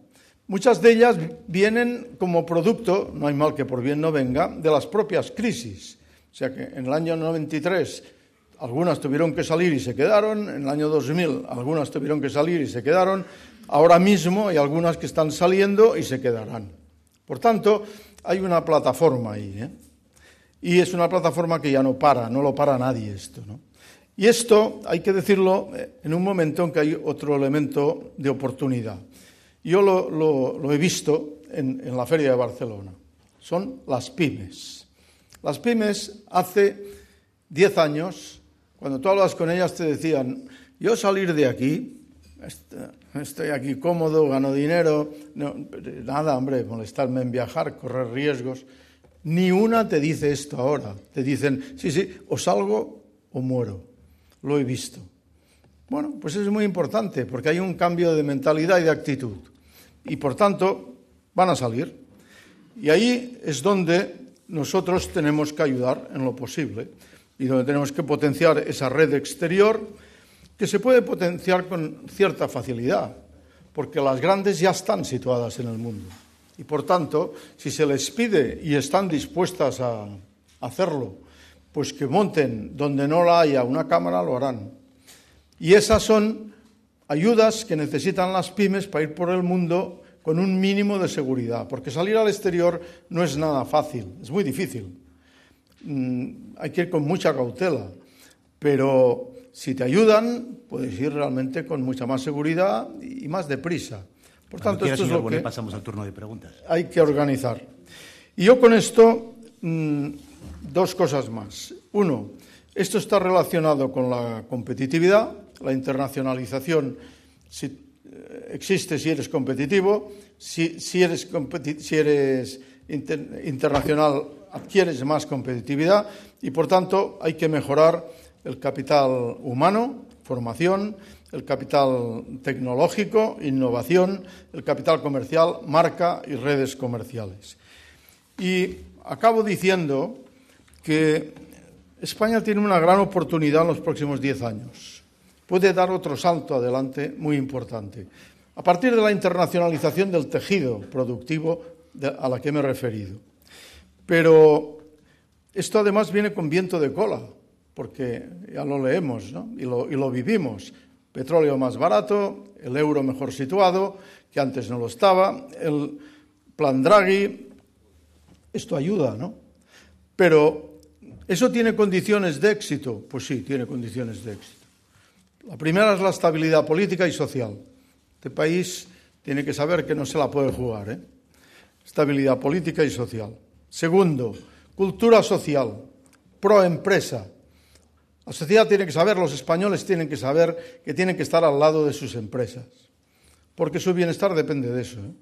Muchas de ellas vienen como producto, no hay mal que por bien no venga, de las propias crisis. O sea que en el año 93 algunas tuvieron que salir y se quedaron, en el año 2000 algunas tuvieron que salir y se quedaron, ahora mismo hay algunas que están saliendo y se quedarán. Por tanto, hay una plataforma ahí. ¿eh? Y es una plataforma que ya no para, no lo para nadie esto. ¿no? Y esto hay que decirlo eh, en un momento en que hay otro elemento de oportunidad. Yo lo, he visto en, la Feria de Barcelona. Son las pymes. Las pymes hace 10 años, cuando tú hablas con ellas, te decían, yo salir de aquí, estoy aquí cómodo, gano dinero, nada, hombre, molestarme en viajar, correr riesgos. Ni una te dice esto ahora. Te dicen, sí, sí, o salgo o muero. Lo he visto. Bueno, pues es muy importante porque hay un cambio de mentalidad y de actitud. Y por tanto, van a salir. Y ahí es donde nosotros tenemos que ayudar en lo posible y donde tenemos que potenciar esa red exterior que se puede potenciar con cierta facilidad, porque las grandes ya están situadas en el mundo. Y por tanto, si se les pide y están dispuestas a hacerlo, pues que monten donde no la haya una cámara, lo harán. Y esas son ayudas que necesitan las pymes para ir por el mundo con un mínimo de seguridad, porque salir al exterior no es nada fácil, es muy difícil. Mm, hay que ir con mucha cautela, pero si te ayudan, puedes ir realmente con mucha más seguridad y más deprisa. Por tanto, esto es lo que pasamos al turno de preguntas. Hay que organizar. Y yo con esto mm, dos cosas más. Uno, esto está relacionado con la competitividad, la internacionalización si, eh, existe si eres competitivo, si, eres, si eres internacional adquieres más competitividad y por tanto hay que mejorar el capital humano, formación, el capital tecnológico, innovación, el capital comercial, marca y redes comerciales. Y acabo diciendo que España tiene una gran oportunidad en los próximos diez años. Puede dar otro salto adelante muy importante. A partir de la internacionalización del tejido productivo a la que me he referido. Pero esto además viene con viento de cola, porque ya lo leemos y, lo, y lo vivimos. Petróleo más barato, el euro mejor situado, que antes no lo estaba, el plan Draghi, esto ayuda, ¿no? Pero ¿Eso tiene condiciones de éxito? Pues sí, tiene condiciones de éxito. La primera es la estabilidad política y social. Este país tiene que saber que no se la puede jugar. ¿eh? Estabilidad política y social. Segundo, cultura social. pro empresa. La sociedad tiene que saber, los españoles tienen que saber que tienen que estar al lado de sus empresas, porque su bienestar depende de eso. ¿eh?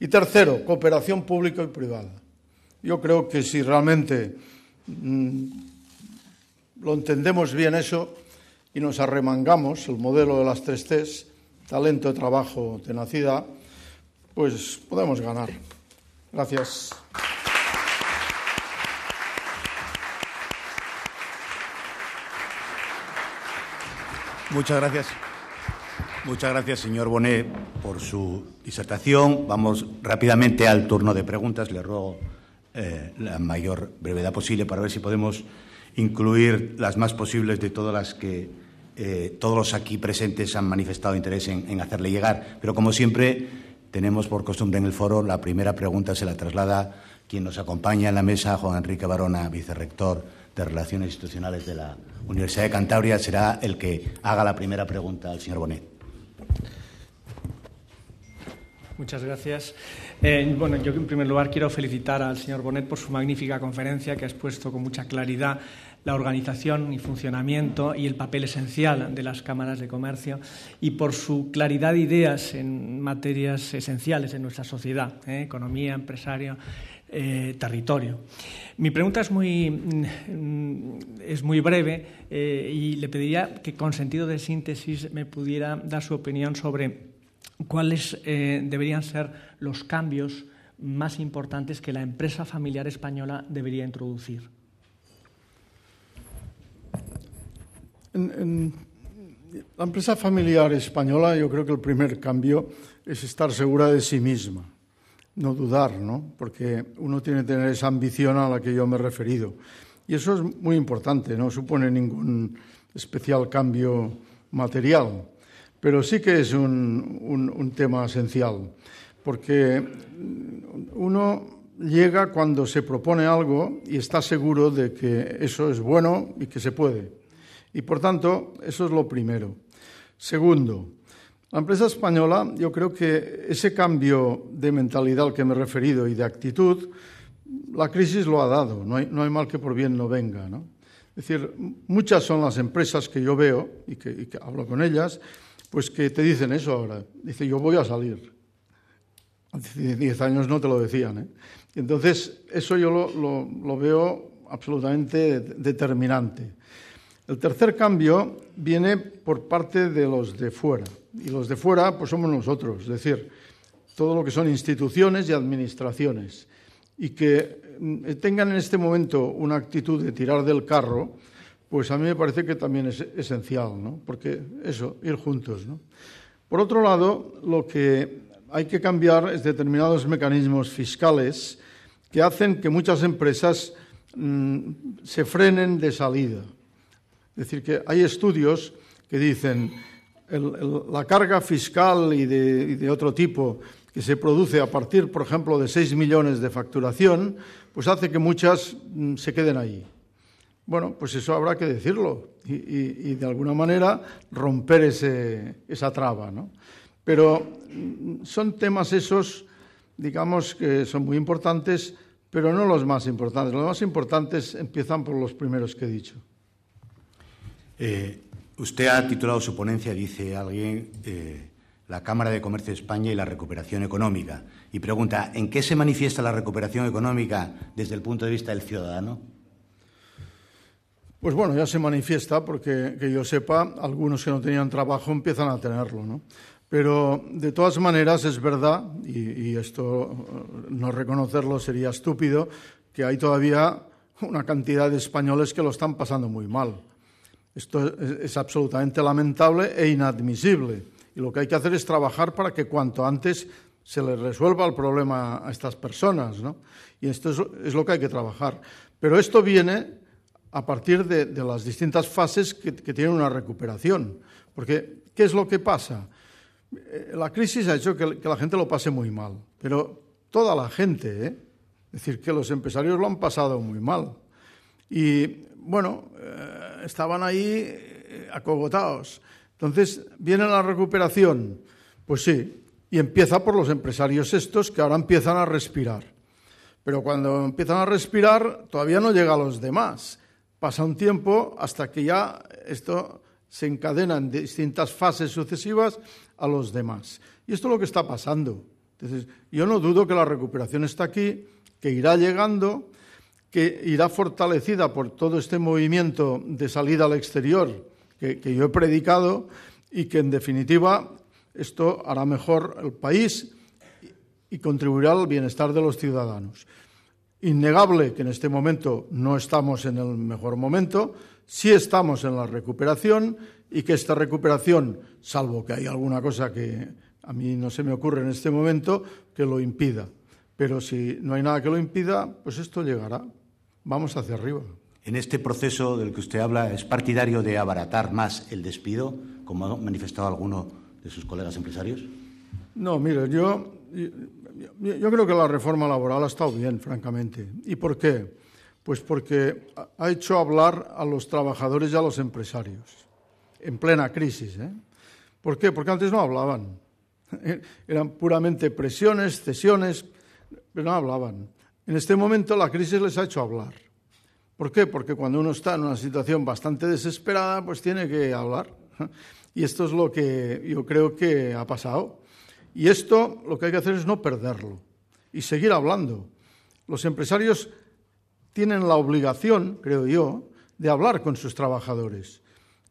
Y tercero, cooperación pública y privada. Yo creo que si realmente mm, lo entendemos bien eso y nos arremangamos, el modelo de las tres Cs, talento, trabajo, tenacidad, pues podemos ganar. Gracias. Muchas gracias. Muchas gracias, señor Bonet, por su disertación. Vamos rápidamente al turno de preguntas. Le ruego eh, la mayor brevedad posible para ver si podemos incluir las más posibles de todas las que eh, todos los aquí presentes han manifestado interés en, hacerle llegar. Pero, como siempre, tenemos por costumbre en el foro la primera pregunta se la traslada quien nos acompaña en la mesa, Juan Enrique Barona, vicerrector de Relaciones Institucionales de la Universidad de Cantabria, será el que haga la primera pregunta al señor Bonet. Muchas gracias. Eh, bueno, yo en primer lugar quiero felicitar al señor Bonet por su magnífica conferencia que ha expuesto con mucha claridad la organización y funcionamiento y el papel esencial de las cámaras de comercio y por su claridad de ideas en materias esenciales en nuestra sociedad, ¿eh? economía, empresario, eh, territorio. Mi pregunta es muy, mm, es muy breve eh, y le pediría que con sentido de síntesis me pudiera dar su opinión sobre cuáles deberían ser los cambios más importantes que la empresa familiar española debería introducir. En, la empresa familiar española yo creo que el primer cambio es estar segura de sí misma no dudar, ¿no? porque uno tiene que tener esa ambición a la que yo me he referido. Y eso es muy importante, no supone ningún especial cambio material, pero sí que es un, un tema esencial, porque uno llega cuando se propone algo y está seguro de que eso es bueno y que se puede. Y por tanto, eso es lo primero. Segundo, la empresa española, yo creo que ese cambio de mentalidad al que me he referido y de actitud, la crisis lo ha dado. No hay, no hay mal que por bien no venga. ¿no? Es decir, muchas son las empresas que yo veo y que, hablo con ellas, pues que te dicen eso ahora. Dice, yo voy a salir. Hace 10 años no te lo decían. ¿eh? Entonces, eso yo lo, lo veo absolutamente determinante. El tercer cambio viene por parte de los de fuera. Y los de fuera, pues somos nosotros, es decir, todo lo que son instituciones y administraciones. Y que mm, tengan en este momento una actitud de tirar del carro, pues a mí me parece que también es esencial, ¿no? Porque eso, ir juntos, ¿no? Por otro lado, lo que hay que cambiar es determinados mecanismos fiscales que hacen que muchas empresas mmm, se frenen de salida. Es decir, que hay estudios que dicen el, la carga fiscal y de, otro tipo que se produce a partir, por ejemplo, de 6 millones de facturación, pues hace que muchas mm, se queden ahí. Bueno, pues eso habrá que decirlo y, y, y de alguna manera romper ese, esa traba. ¿no? Pero mm, son temas esos, digamos, que son muy importantes, pero no los más importantes. Los más importantes empiezan por los primeros que he dicho. Eh, Usted ha titulado su ponencia, dice alguien, eh, la Cámara de Comercio de España y la recuperación económica. Y pregunta, ¿en qué se manifiesta la recuperación económica desde el punto de vista del ciudadano? Pues bueno, ya se manifiesta porque, que yo sepa, algunos que no tenían trabajo empiezan a tenerlo, ¿no? Pero de todas maneras es verdad, y, y esto no reconocerlo sería estúpido, que hay todavía una cantidad de españoles que lo están pasando muy mal. Esto es absolutamente lamentable e inadmisible. Y lo que hay que hacer es trabajar para que cuanto antes se les resuelva el problema a estas personas. ¿no? Y esto es, es, lo que hay que trabajar. Pero esto viene a partir de, de las distintas fases que, que, una recuperación. Porque, ¿qué es lo que pasa? Eh, la crisis ha hecho que, que la gente lo pase muy mal. Pero toda la gente, ¿eh? es decir, que los empresarios lo han pasado muy mal. Y bueno, eh, estaban ahí eh, acogotados. Entonces, ¿viene la recuperación? Pues sí, y empieza por los empresarios estos que ahora empiezan a respirar. Pero cuando empiezan a respirar, todavía no llega a los demás. Pasa un tiempo hasta que ya esto se encadena en distintas fases sucesivas a los demás. Y esto es lo que está pasando. Entonces, yo no dudo que la recuperación está aquí, que irá llegando, que irá fortalecida por todo este movimiento de salida al exterior que, yo he predicado y que, en definitiva, esto hará mejor el país y contribuirá al bienestar de los ciudadanos. Innegable que en este momento no estamos en el mejor momento, sí estamos en la recuperación y que esta recuperación, salvo que hay alguna cosa que a mí no se me ocurre en este momento, que lo impida. Pero si no hay nada que lo impida, pues esto llegará. Vamos hacia arriba. En este proceso del que usted habla, ¿es partidario de abaratar más el despido, como ha manifestado alguno de sus colegas empresarios? No, mire, yo yo creo que la reforma laboral ha estado bien, francamente. ¿Y por qué? Pues porque ha hecho hablar a los trabajadores y a los empresarios, en plena crisis. ¿eh? ¿Por qué? Porque antes no hablaban. [laughs] Eran puramente presiones, cesiones, pero no hablaban. En este momento la crisis les ha hecho hablar. ¿Por qué? Porque cuando uno está en una situación bastante desesperada, pues tiene que hablar. Y esto es lo que yo creo que ha pasado. Y esto lo que hay que hacer es no perderlo y seguir hablando. Los empresarios tienen la obligación, creo yo, de hablar con sus trabajadores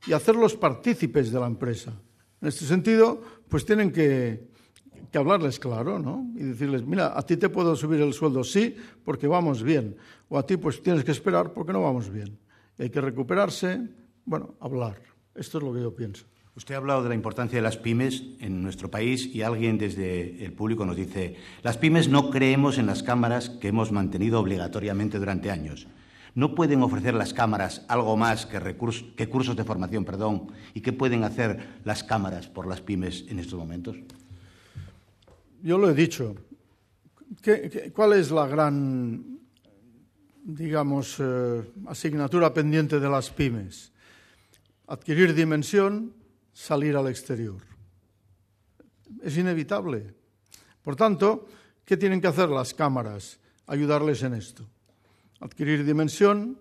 y hacerlos partícipes de la empresa. En este sentido, pues tienen que, hablarles claro, ¿no? Y decirles, mira, a ti te puedo subir el sueldo, sí, porque vamos bien. O a ti, pues tienes que esperar porque no vamos bien. Y hay que recuperarse, bueno, hablar. Esto es lo que yo pienso. Usted ha hablado de la importancia de las pymes en nuestro país y alguien desde el público nos dice, las pymes no creemos en las cámaras que hemos mantenido obligatoriamente durante años. ¿No pueden ofrecer las cámaras algo más que, que cursos de formación? Perdón, ¿Y qué pueden hacer las cámaras por las pymes en estos momentos? Yo lo he dicho. cuál es la gran, digamos, eh, asignatura pendiente de las pymes? Adquirir dimensión, salir al exterior. Es inevitable. Por tanto, ¿qué tienen que hacer las cámaras? Ayudarles en esto. Adquirir dimensión,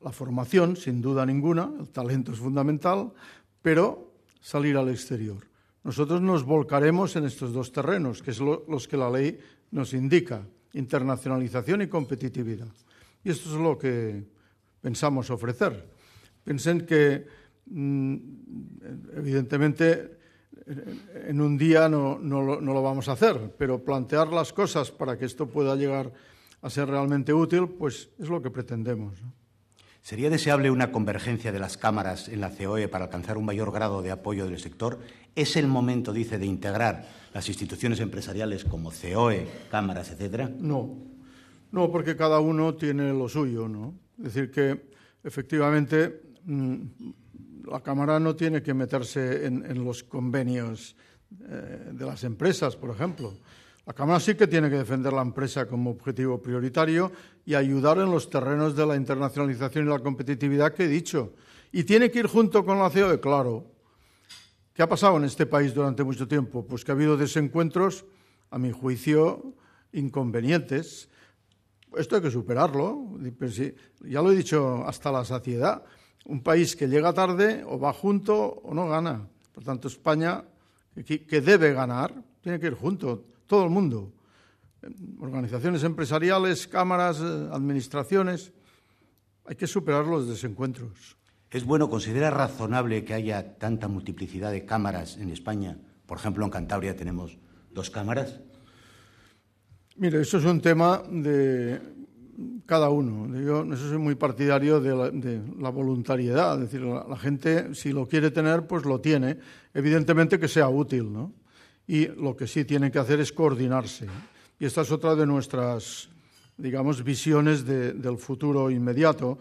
la formación, sin duda ninguna, el talento es fundamental, pero salir al exterior. Nosotros nos volcaremos en estos dos terrenos, que son los que la ley nos indica, internacionalización y competitividad. Y esto es lo que pensamos ofrecer. Pensen que Mm, evidentemente en un día no, lo, vamos a hacer, pero plantear las cosas para que esto pueda llegar a ser realmente útil, pues es lo que pretendemos. ¿Sería deseable una convergencia de las cámaras en la COE para alcanzar un mayor grado de apoyo del sector? ¿Es el momento, dice, de integrar las instituciones empresariales como COE, cámaras, etcétera? No, no, porque cada uno tiene lo suyo, ¿no? Es decir, que efectivamente mm, la Cámara no tiene que meterse en, los convenios eh, de las empresas, por ejemplo. La Cámara sí que tiene que defender la empresa como objetivo prioritario y ayudar en los terrenos de la internacionalización y la competitividad que he dicho. Y tiene que ir junto con la COE, claro. ¿Qué ha pasado en este país durante mucho tiempo? Pues que ha habido desencuentros, a mi juicio, inconvenientes. Esto hay que superarlo. Ya lo he dicho hasta la saciedad un país que llega tarde o va junto o no gana. Por tanto, España, que, debe ganar, tiene que ir junto, todo el mundo. Organizaciones empresariales, cámaras, eh, administraciones. Hay que superar los desencuentros. ¿Es bueno, considera razonable que haya tanta multiplicidad de cámaras en España? Por ejemplo, en Cantabria tenemos dos cámaras. Mire, eso es un tema de, cada uno. Yo no soy muy partidario de la, voluntariedad, es decir, la, gente si lo quiere tener, pues lo tiene. Evidentemente que sea útil, ¿no? Y lo que sí tiene que hacer es coordinarse. Y esta es otra de nuestras, digamos, visiones del futuro inmediato,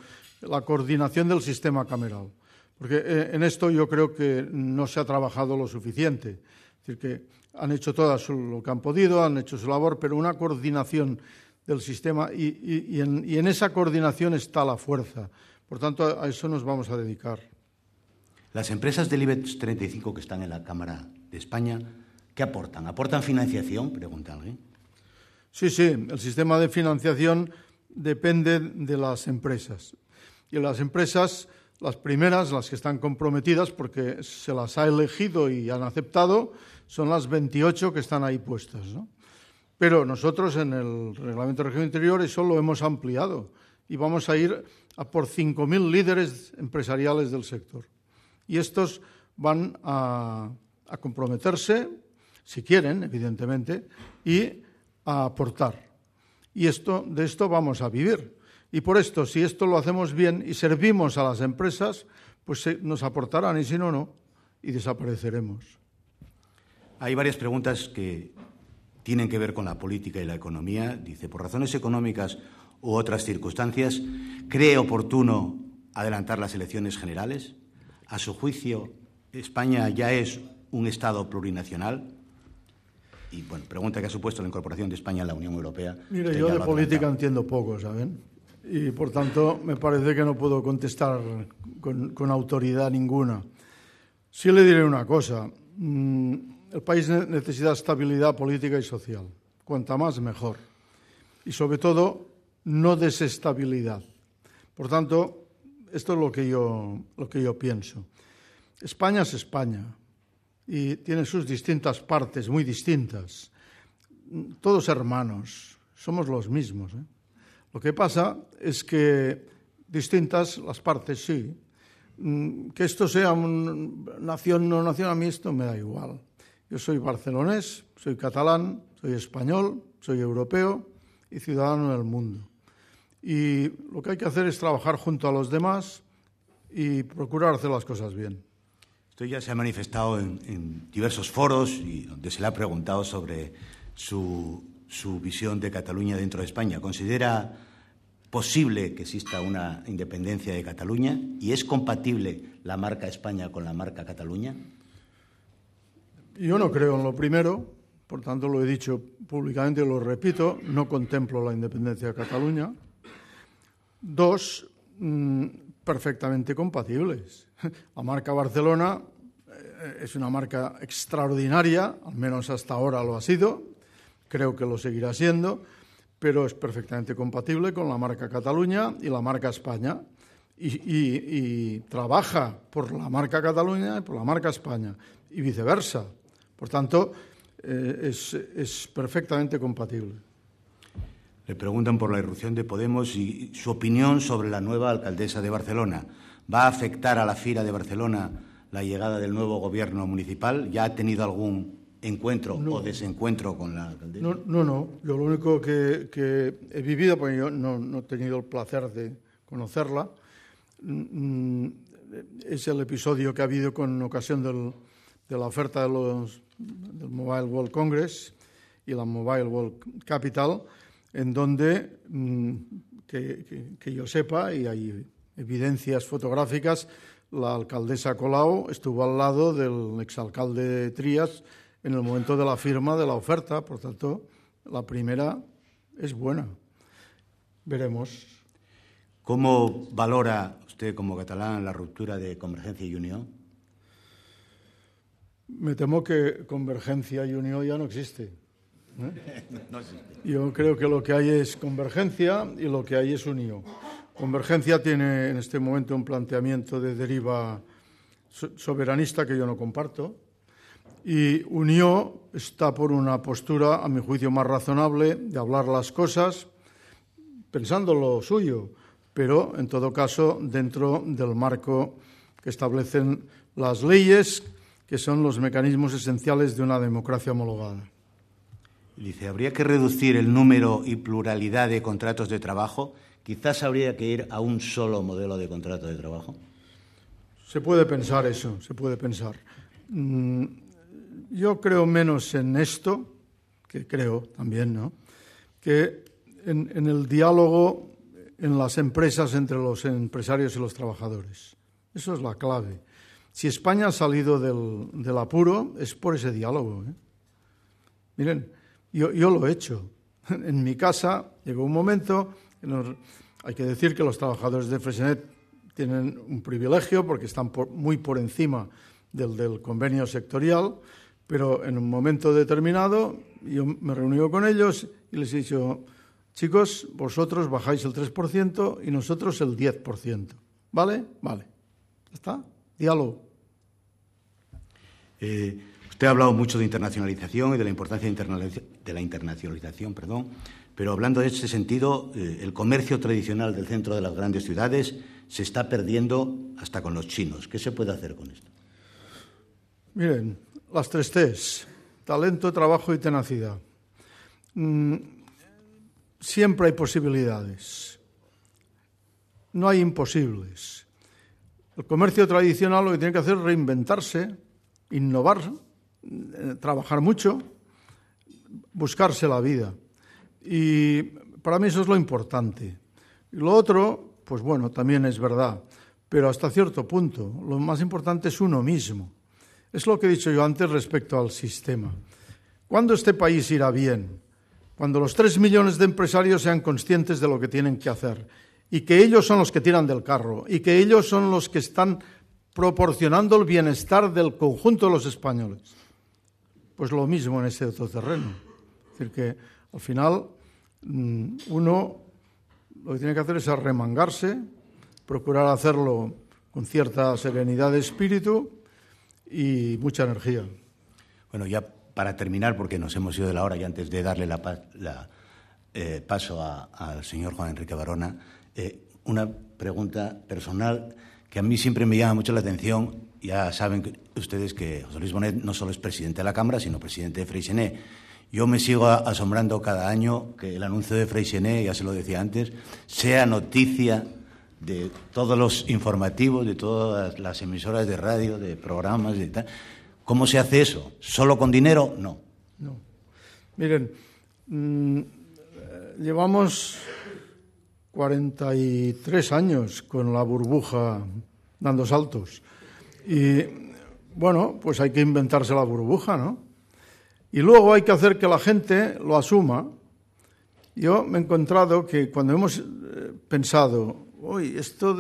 la coordinación del sistema cameral. Porque eh, en esto yo creo que no se ha trabajado lo suficiente. Es decir, que han hecho todo lo que han podido, han hecho su labor, pero una coordinación del sistema y, en, esa coordinación está la fuerza. Por tanto, a eso nos vamos a dedicar. Las empresas del IBEX 35 que están en la Cámara de España, ¿qué aportan? ¿Aportan financiación? Pregunta alguien. Sí, sí, el sistema de financiación depende de las empresas. Y las empresas, las primeras, las que están comprometidas, porque se las ha elegido y han aceptado, son las 28 que están ahí puestas. Pero nosotros en el Reglamento de Región Interior eso lo hemos ampliado y vamos a ir a por 5.000 líderes empresariales del sector. Y estos van a, a comprometerse, si quieren, evidentemente, y a aportar. Y esto, de esto vamos a vivir. Y por esto, si esto lo hacemos bien y servimos a las empresas, pues nos aportarán y si no, no, y desapareceremos. Hay varias preguntas que tienen que ver con la política y la economía. Dice, por razones económicas u otras circunstancias, ¿cree oportuno adelantar las elecciones generales? A su juicio, España ya es un Estado plurinacional. Y bueno, pregunta que ha supuesto la incorporación de España a la Unión Europea. Mire, yo de política entiendo poco, ¿saben? Y por tanto me parece que no puedo contestar con, autoridad ninguna. Sí le diré una cosa. Mm, el país necesita estabilidad política y social. Cuanta más, mejor. Y sobre todo, no desestabilidad. Por tanto, esto es lo que yo, lo que yo pienso. España es España y tiene sus distintas partes, muy distintas. Todos hermanos, somos los mismos. ¿eh? Lo que pasa es que distintas las partes, sí. Mm, que esto sea una nación no nación, a mí esto me da igual. Yo soy barcelonés, soy catalán, soy español, soy europeo y ciudadano del mundo. Y lo que hay que hacer es trabajar junto a los demás y procurar hacer las cosas bien. Esto ya se ha manifestado en, diversos foros y donde se le ha preguntado sobre su, su visión de Cataluña dentro de España. ¿Considera posible que exista una independencia de Cataluña y es compatible la marca España con la marca Cataluña? Yo no creo en lo primero, por tanto lo he dicho públicamente y lo repito, no contemplo la independencia de Cataluña. Dos, mm, perfectamente compatibles. La marca Barcelona eh, es una marca extraordinaria, al menos hasta ahora lo ha sido, creo que lo seguirá siendo, pero es perfectamente compatible con la marca Cataluña y la marca España. Y, trabaja por la marca Cataluña y por la marca España, y viceversa. Por tanto, eh, es, es perfectamente compatible. Le preguntan por la irrupción de Podemos y su opinión sobre la nueva alcaldesa de Barcelona. ¿Va a afectar a la FIRA de Barcelona la llegada del nuevo gobierno municipal? ¿Ya ha tenido algún encuentro o desencuentro con la alcaldesa? No, no, no. Yo lo único que, he vivido, porque yo no, he tenido el placer de conocerla, mm, es el episodio que ha habido con ocasión de la oferta de los, del Mobile World Congress y la Mobile World Capital, en donde, mm, que yo sepa, y hay evidencias fotográficas, la alcaldesa Colau estuvo al lado del exalcalde Trías en el momento de la firma de la oferta, por tanto, la primera es buena. Veremos. ¿Cómo valora usted como catalán la ruptura de Convergencia y Unión? Me temo que Convergencia y Unión ya no existe. ¿eh? [laughs] no existe. Yo creo que lo que hay es Convergencia y lo que hay es Unión. Convergencia tiene en este momento un planteamiento de deriva soberanista que yo no comparto y Unió está por una postura, a mi juicio, más razonable de hablar las cosas pensando lo suyo, pero en todo caso dentro del marco que establecen las leyes, que son los mecanismos esenciales de una democracia homologada. Dice, ¿habría que reducir el número y pluralidad de contratos de trabajo? Quizás habría que ir a un solo modelo de contrato de trabajo. Se puede pensar eso, se puede pensar. Mm, yo creo menos en esto, que creo también, ¿no? que en, el diálogo en las empresas entre los empresarios y los trabajadores. Eso es la clave. Si España ha salido del, apuro, es por ese diálogo. ¿eh? Miren, yo, lo he hecho. [laughs] En mi casa llegó un momento hay que decir que los trabajadores de Fresenet tienen un privilegio porque están muy por encima del, convenio sectorial, pero en un momento determinado yo me reuní con ellos y les he dicho, chicos, vosotros bajáis el 3% y nosotros el 10%. ¿Vale? Vale. ¿Está? Diálogo. Eh, usted ha hablado mucho de internacionalización y de la importancia de la internacionalización, perdón, pero hablando de ese sentido, eh, el comercio tradicional del centro de las grandes ciudades se está perdiendo hasta con los chinos. ¿Qué se puede hacer con esto? Miren, las tres T's, talento, trabajo y tenacidad. Mm, siempre hay posibilidades, no hay imposibles. El comercio tradicional lo que tiene que hacer es reinventarse, innovar, eh, trabajar mucho, buscarse la vida. Y para mí eso es lo importante. Y lo otro, pues bueno, también es verdad, pero hasta cierto punto. Lo más importante es uno mismo. Es lo que he dicho yo antes respecto al sistema. ¿Cuándo este país irá bien? Cuando los tres millones de empresarios sean conscientes de lo que tienen que hacer y que ellos son los que tiran del carro y que ellos son los que están proporcionando el bienestar del conjunto de los españoles. Pues lo mismo en este otro terreno. Es decir, que al final mm, uno lo que tiene que hacer es arremangarse, procurar hacerlo con cierta serenidad de espíritu y mucha energía. Bueno, ya para terminar, porque nos hemos ido de la hora y antes de darle la, eh, paso al señor Juan Enrique Barona, eh, una pregunta personal que a mí siempre me llama mucho la atención. Ya saben ustedes que José Luis Bonet no solo es presidente de la Cámara, sino presidente de Freixenet. Yo me sigo asombrando cada año que el anuncio de Freixenet, ya se lo decía antes, sea noticia de todos los informativos, de todas las emisoras de radio, de programas y tal. ¿Cómo se hace eso? ¿Solo con dinero? No. No. Miren, mm, llevamos 43 años con la burbuja dando saltos. Y bueno, pues hay que inventarse la burbuja, ¿no? Y luego hay que hacer que la gente lo asuma. Yo me he encontrado que cuando hemos eh, pensado, uy, esto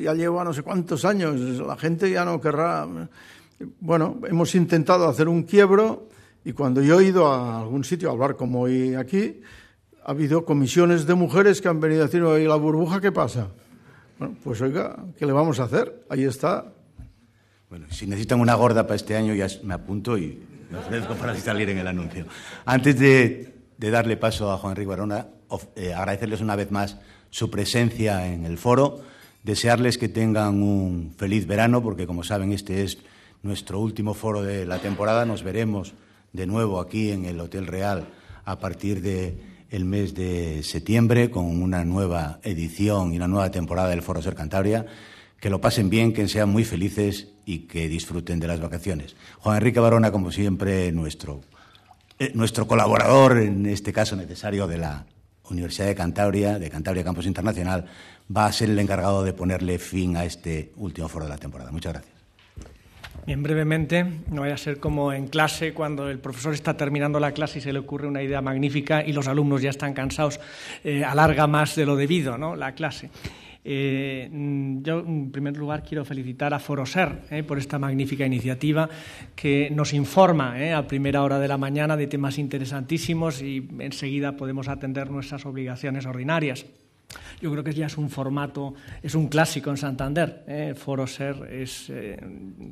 ya lleva no sé cuántos años, la gente ya no querrá. Bueno, hemos intentado hacer un quiebro y cuando yo he ido a algún sitio a hablar como hoy aquí, ha habido comisiones de mujeres que han venido a decir, oye, la burbuja, ¿qué pasa? Pues oiga, ¿qué le vamos a hacer? Ahí está. Bueno, si necesitan una gorda para este año, ya me apunto y me ofrezco para salir en el anuncio. Antes de, darle paso a Juan Enrique Barona, eh, agradecerles una vez más su presencia en el foro, desearles que tengan un feliz verano, porque como saben, este es nuestro último foro de la temporada. Nos veremos de nuevo aquí en el Hotel Real a partir de el mes de septiembre con una nueva edición y una nueva temporada del Foro Ser Cantabria. Que lo pasen bien, que sean muy felices y que disfruten de las vacaciones. Juan Enrique Barona, como siempre, nuestro, eh, nuestro colaborador, en este caso necesario, de la Universidad de Cantabria, de Cantabria Campus Internacional, va a ser el encargado de ponerle fin a este último foro de la temporada. Muchas gracias. Bien, brevemente, no vaya a ser como en clase cuando el profesor está terminando la clase y se le ocurre una idea magnífica y los alumnos ya están cansados, eh, alarga más de lo debido ¿no? la clase. Eh, yo, en primer lugar, quiero felicitar a Foroser eh, por esta magnífica iniciativa que nos informa a primera hora de la mañana de temas interesantísimos y enseguida podemos atender nuestras obligaciones ordinarias. Yo creo que ya es un formato, es un clásico en Santander. ¿eh? Foro Ser es eh,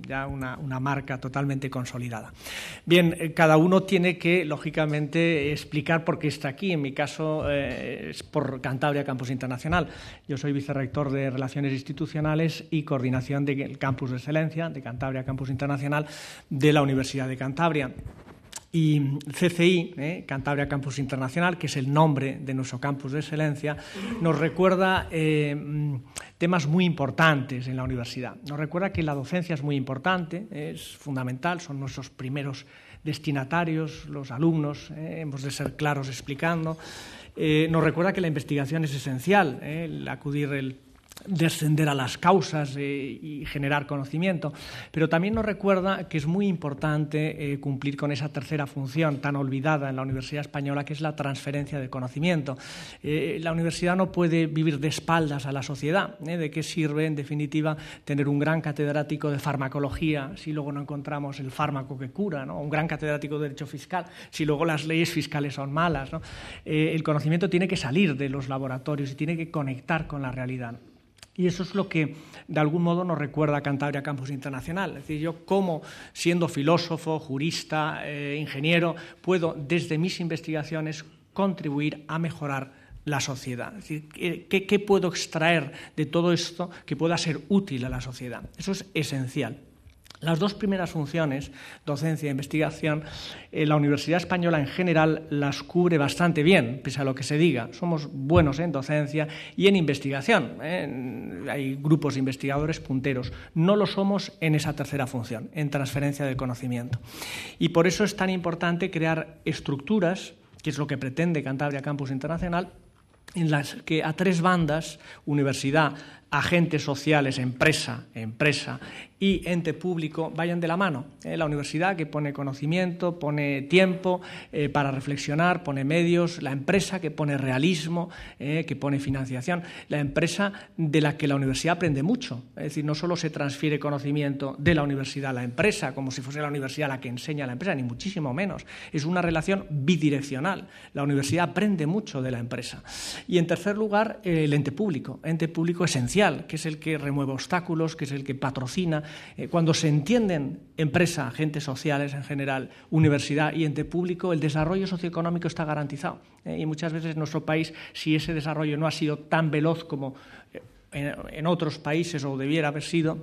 ya una, marca totalmente consolidada. Bien, eh, cada uno tiene que, lógicamente, explicar por qué está aquí. En mi caso es por Cantabria Campus Internacional. Yo soy vicerrector de Relaciones Institucionales y Coordinación del Campus de Excelencia, de Cantabria Campus Internacional, de la Universidad de Cantabria. Y CCI, eh, Cantabria Campus Internacional, que es el nombre de nuestro campus de excelencia, nos recuerda eh, temas muy importantes en la universidad. Nos recuerda que la docencia es muy importante, es fundamental, son nuestros primeros destinatarios, los alumnos, eh, hemos de ser claros explicando. nos recuerda que la investigación es esencial, el acudir descender a las causas eh, y generar conocimiento, pero también nos recuerda que es muy importante eh, cumplir con esa tercera función tan olvidada en la Universidad Española, que es la transferencia de conocimiento. Eh, la universidad no puede vivir de espaldas a la sociedad. ¿De qué sirve, en definitiva, tener un gran catedrático de farmacología si luego no encontramos el fármaco que cura, un gran catedrático de derecho fiscal si luego las leyes fiscales son malas? el conocimiento tiene que salir de los laboratorios y tiene que conectar con la realidad. Y eso es lo que de algún modo nos recuerda a Cantabria Campus Internacional. Es decir, yo como siendo filósofo, jurista, eh, ingeniero, puedo desde mis investigaciones contribuir a mejorar la sociedad. Es decir, ¿qué, ¿qué, puedo extraer de todo esto que pueda ser útil a la sociedad? Eso es esencial. Las dos primeras funciones, docencia e investigación, eh, la Universidad Española en general las cubre bastante bien, pese a lo que se diga. Somos buenos en docencia y en investigación. ¿eh? Hay grupos de investigadores punteros. No lo somos en esa tercera función, en transferencia del conocimiento. Y por eso es tan importante crear estructuras, que es lo que pretende Cantabria Campus Internacional, en las que a tres bandas, universidad, agentes sociales, empresa, empresa y ente público vayan de la mano. ¿eh? La universidad que pone conocimiento, pone tiempo eh, para reflexionar, pone medios, la empresa que pone realismo, eh, que pone financiación, la empresa de la que la universidad aprende mucho. Es decir, no solo se transfiere conocimiento de la universidad a la empresa, como si fuese la universidad la que enseña a la empresa, ni muchísimo menos. Es una relación bidireccional. La universidad aprende mucho de la empresa. Y en tercer lugar, el ente público, ente público esencial que es el que remueve obstáculos, que es el que patrocina. Eh, cuando se entienden empresa, agentes sociales en general, universidad y ente público, el desarrollo socioeconómico está garantizado. Eh, y muchas veces en nuestro país, si ese desarrollo no ha sido tan veloz como eh, en otros países o debiera haber sido,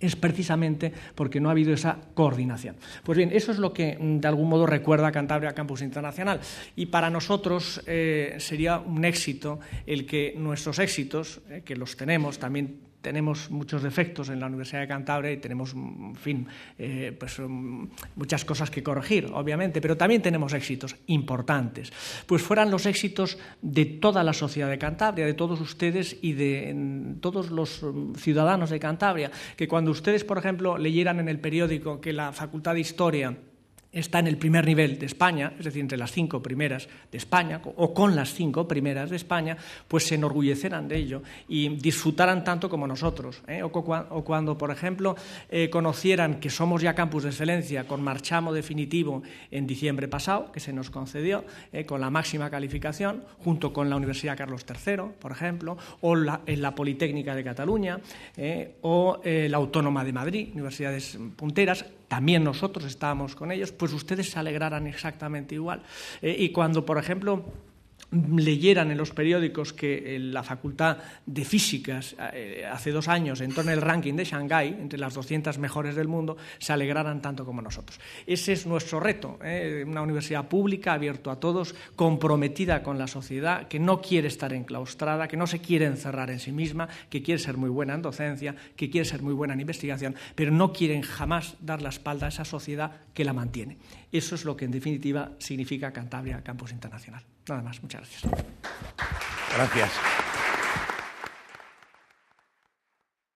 es precisamente porque no ha habido esa coordinación. Pues bien, eso es lo que mm, de algún modo recuerda Cantabria Campus Internacional. Y para nosotros sería un éxito el que nuestros éxitos, que los tenemos, también tenemos muchos defectos en la Universidad de Cantabria y tenemos, en fin, eh, pues, um, muchas cosas que corregir, obviamente, pero también tenemos éxitos importantes. Pues fueran los éxitos de toda la sociedad de Cantabria, de todos ustedes y de todos los um, ciudadanos de Cantabria, que cuando ustedes, por ejemplo, leyeran en el periódico que la Facultad de Historia está en el primer nivel de España, es decir, entre las cinco primeras de España, o con las cinco primeras de España, pues se enorgullecerán de ello y disfrutarán tanto como nosotros. ¿eh? O, cuando, por ejemplo, eh, conocieran que somos ya campus de excelencia con marchamo definitivo en diciembre pasado, que se nos concedió, ¿eh? con la máxima calificación, junto con la Universidad Carlos III, por ejemplo, o en la Politécnica de Cataluña, o la Autónoma de Madrid, universidades punteras, también nosotros estábamos con ellos, pues ustedes se alegraran exactamente igual. Eh, y cuando, por ejemplo, leyeran en los periódicos que la Facultad de Físicas eh, hace dos años entró en el ranking de Shanghái, entre las 200 mejores del mundo, se alegraran tanto como nosotros. Ese es nuestro reto, ¿eh? una universidad pública, abierta a todos, comprometida con la sociedad, que no quiere estar enclaustrada, que no se quiere encerrar en sí misma, que quiere ser muy buena en docencia, que quiere ser muy buena en investigación, pero no quieren jamás dar la espalda a esa sociedad que la mantiene. Eso es lo que en definitiva significa Cantabria Campus Internacional. Nada más, muchas gracias. Gracias.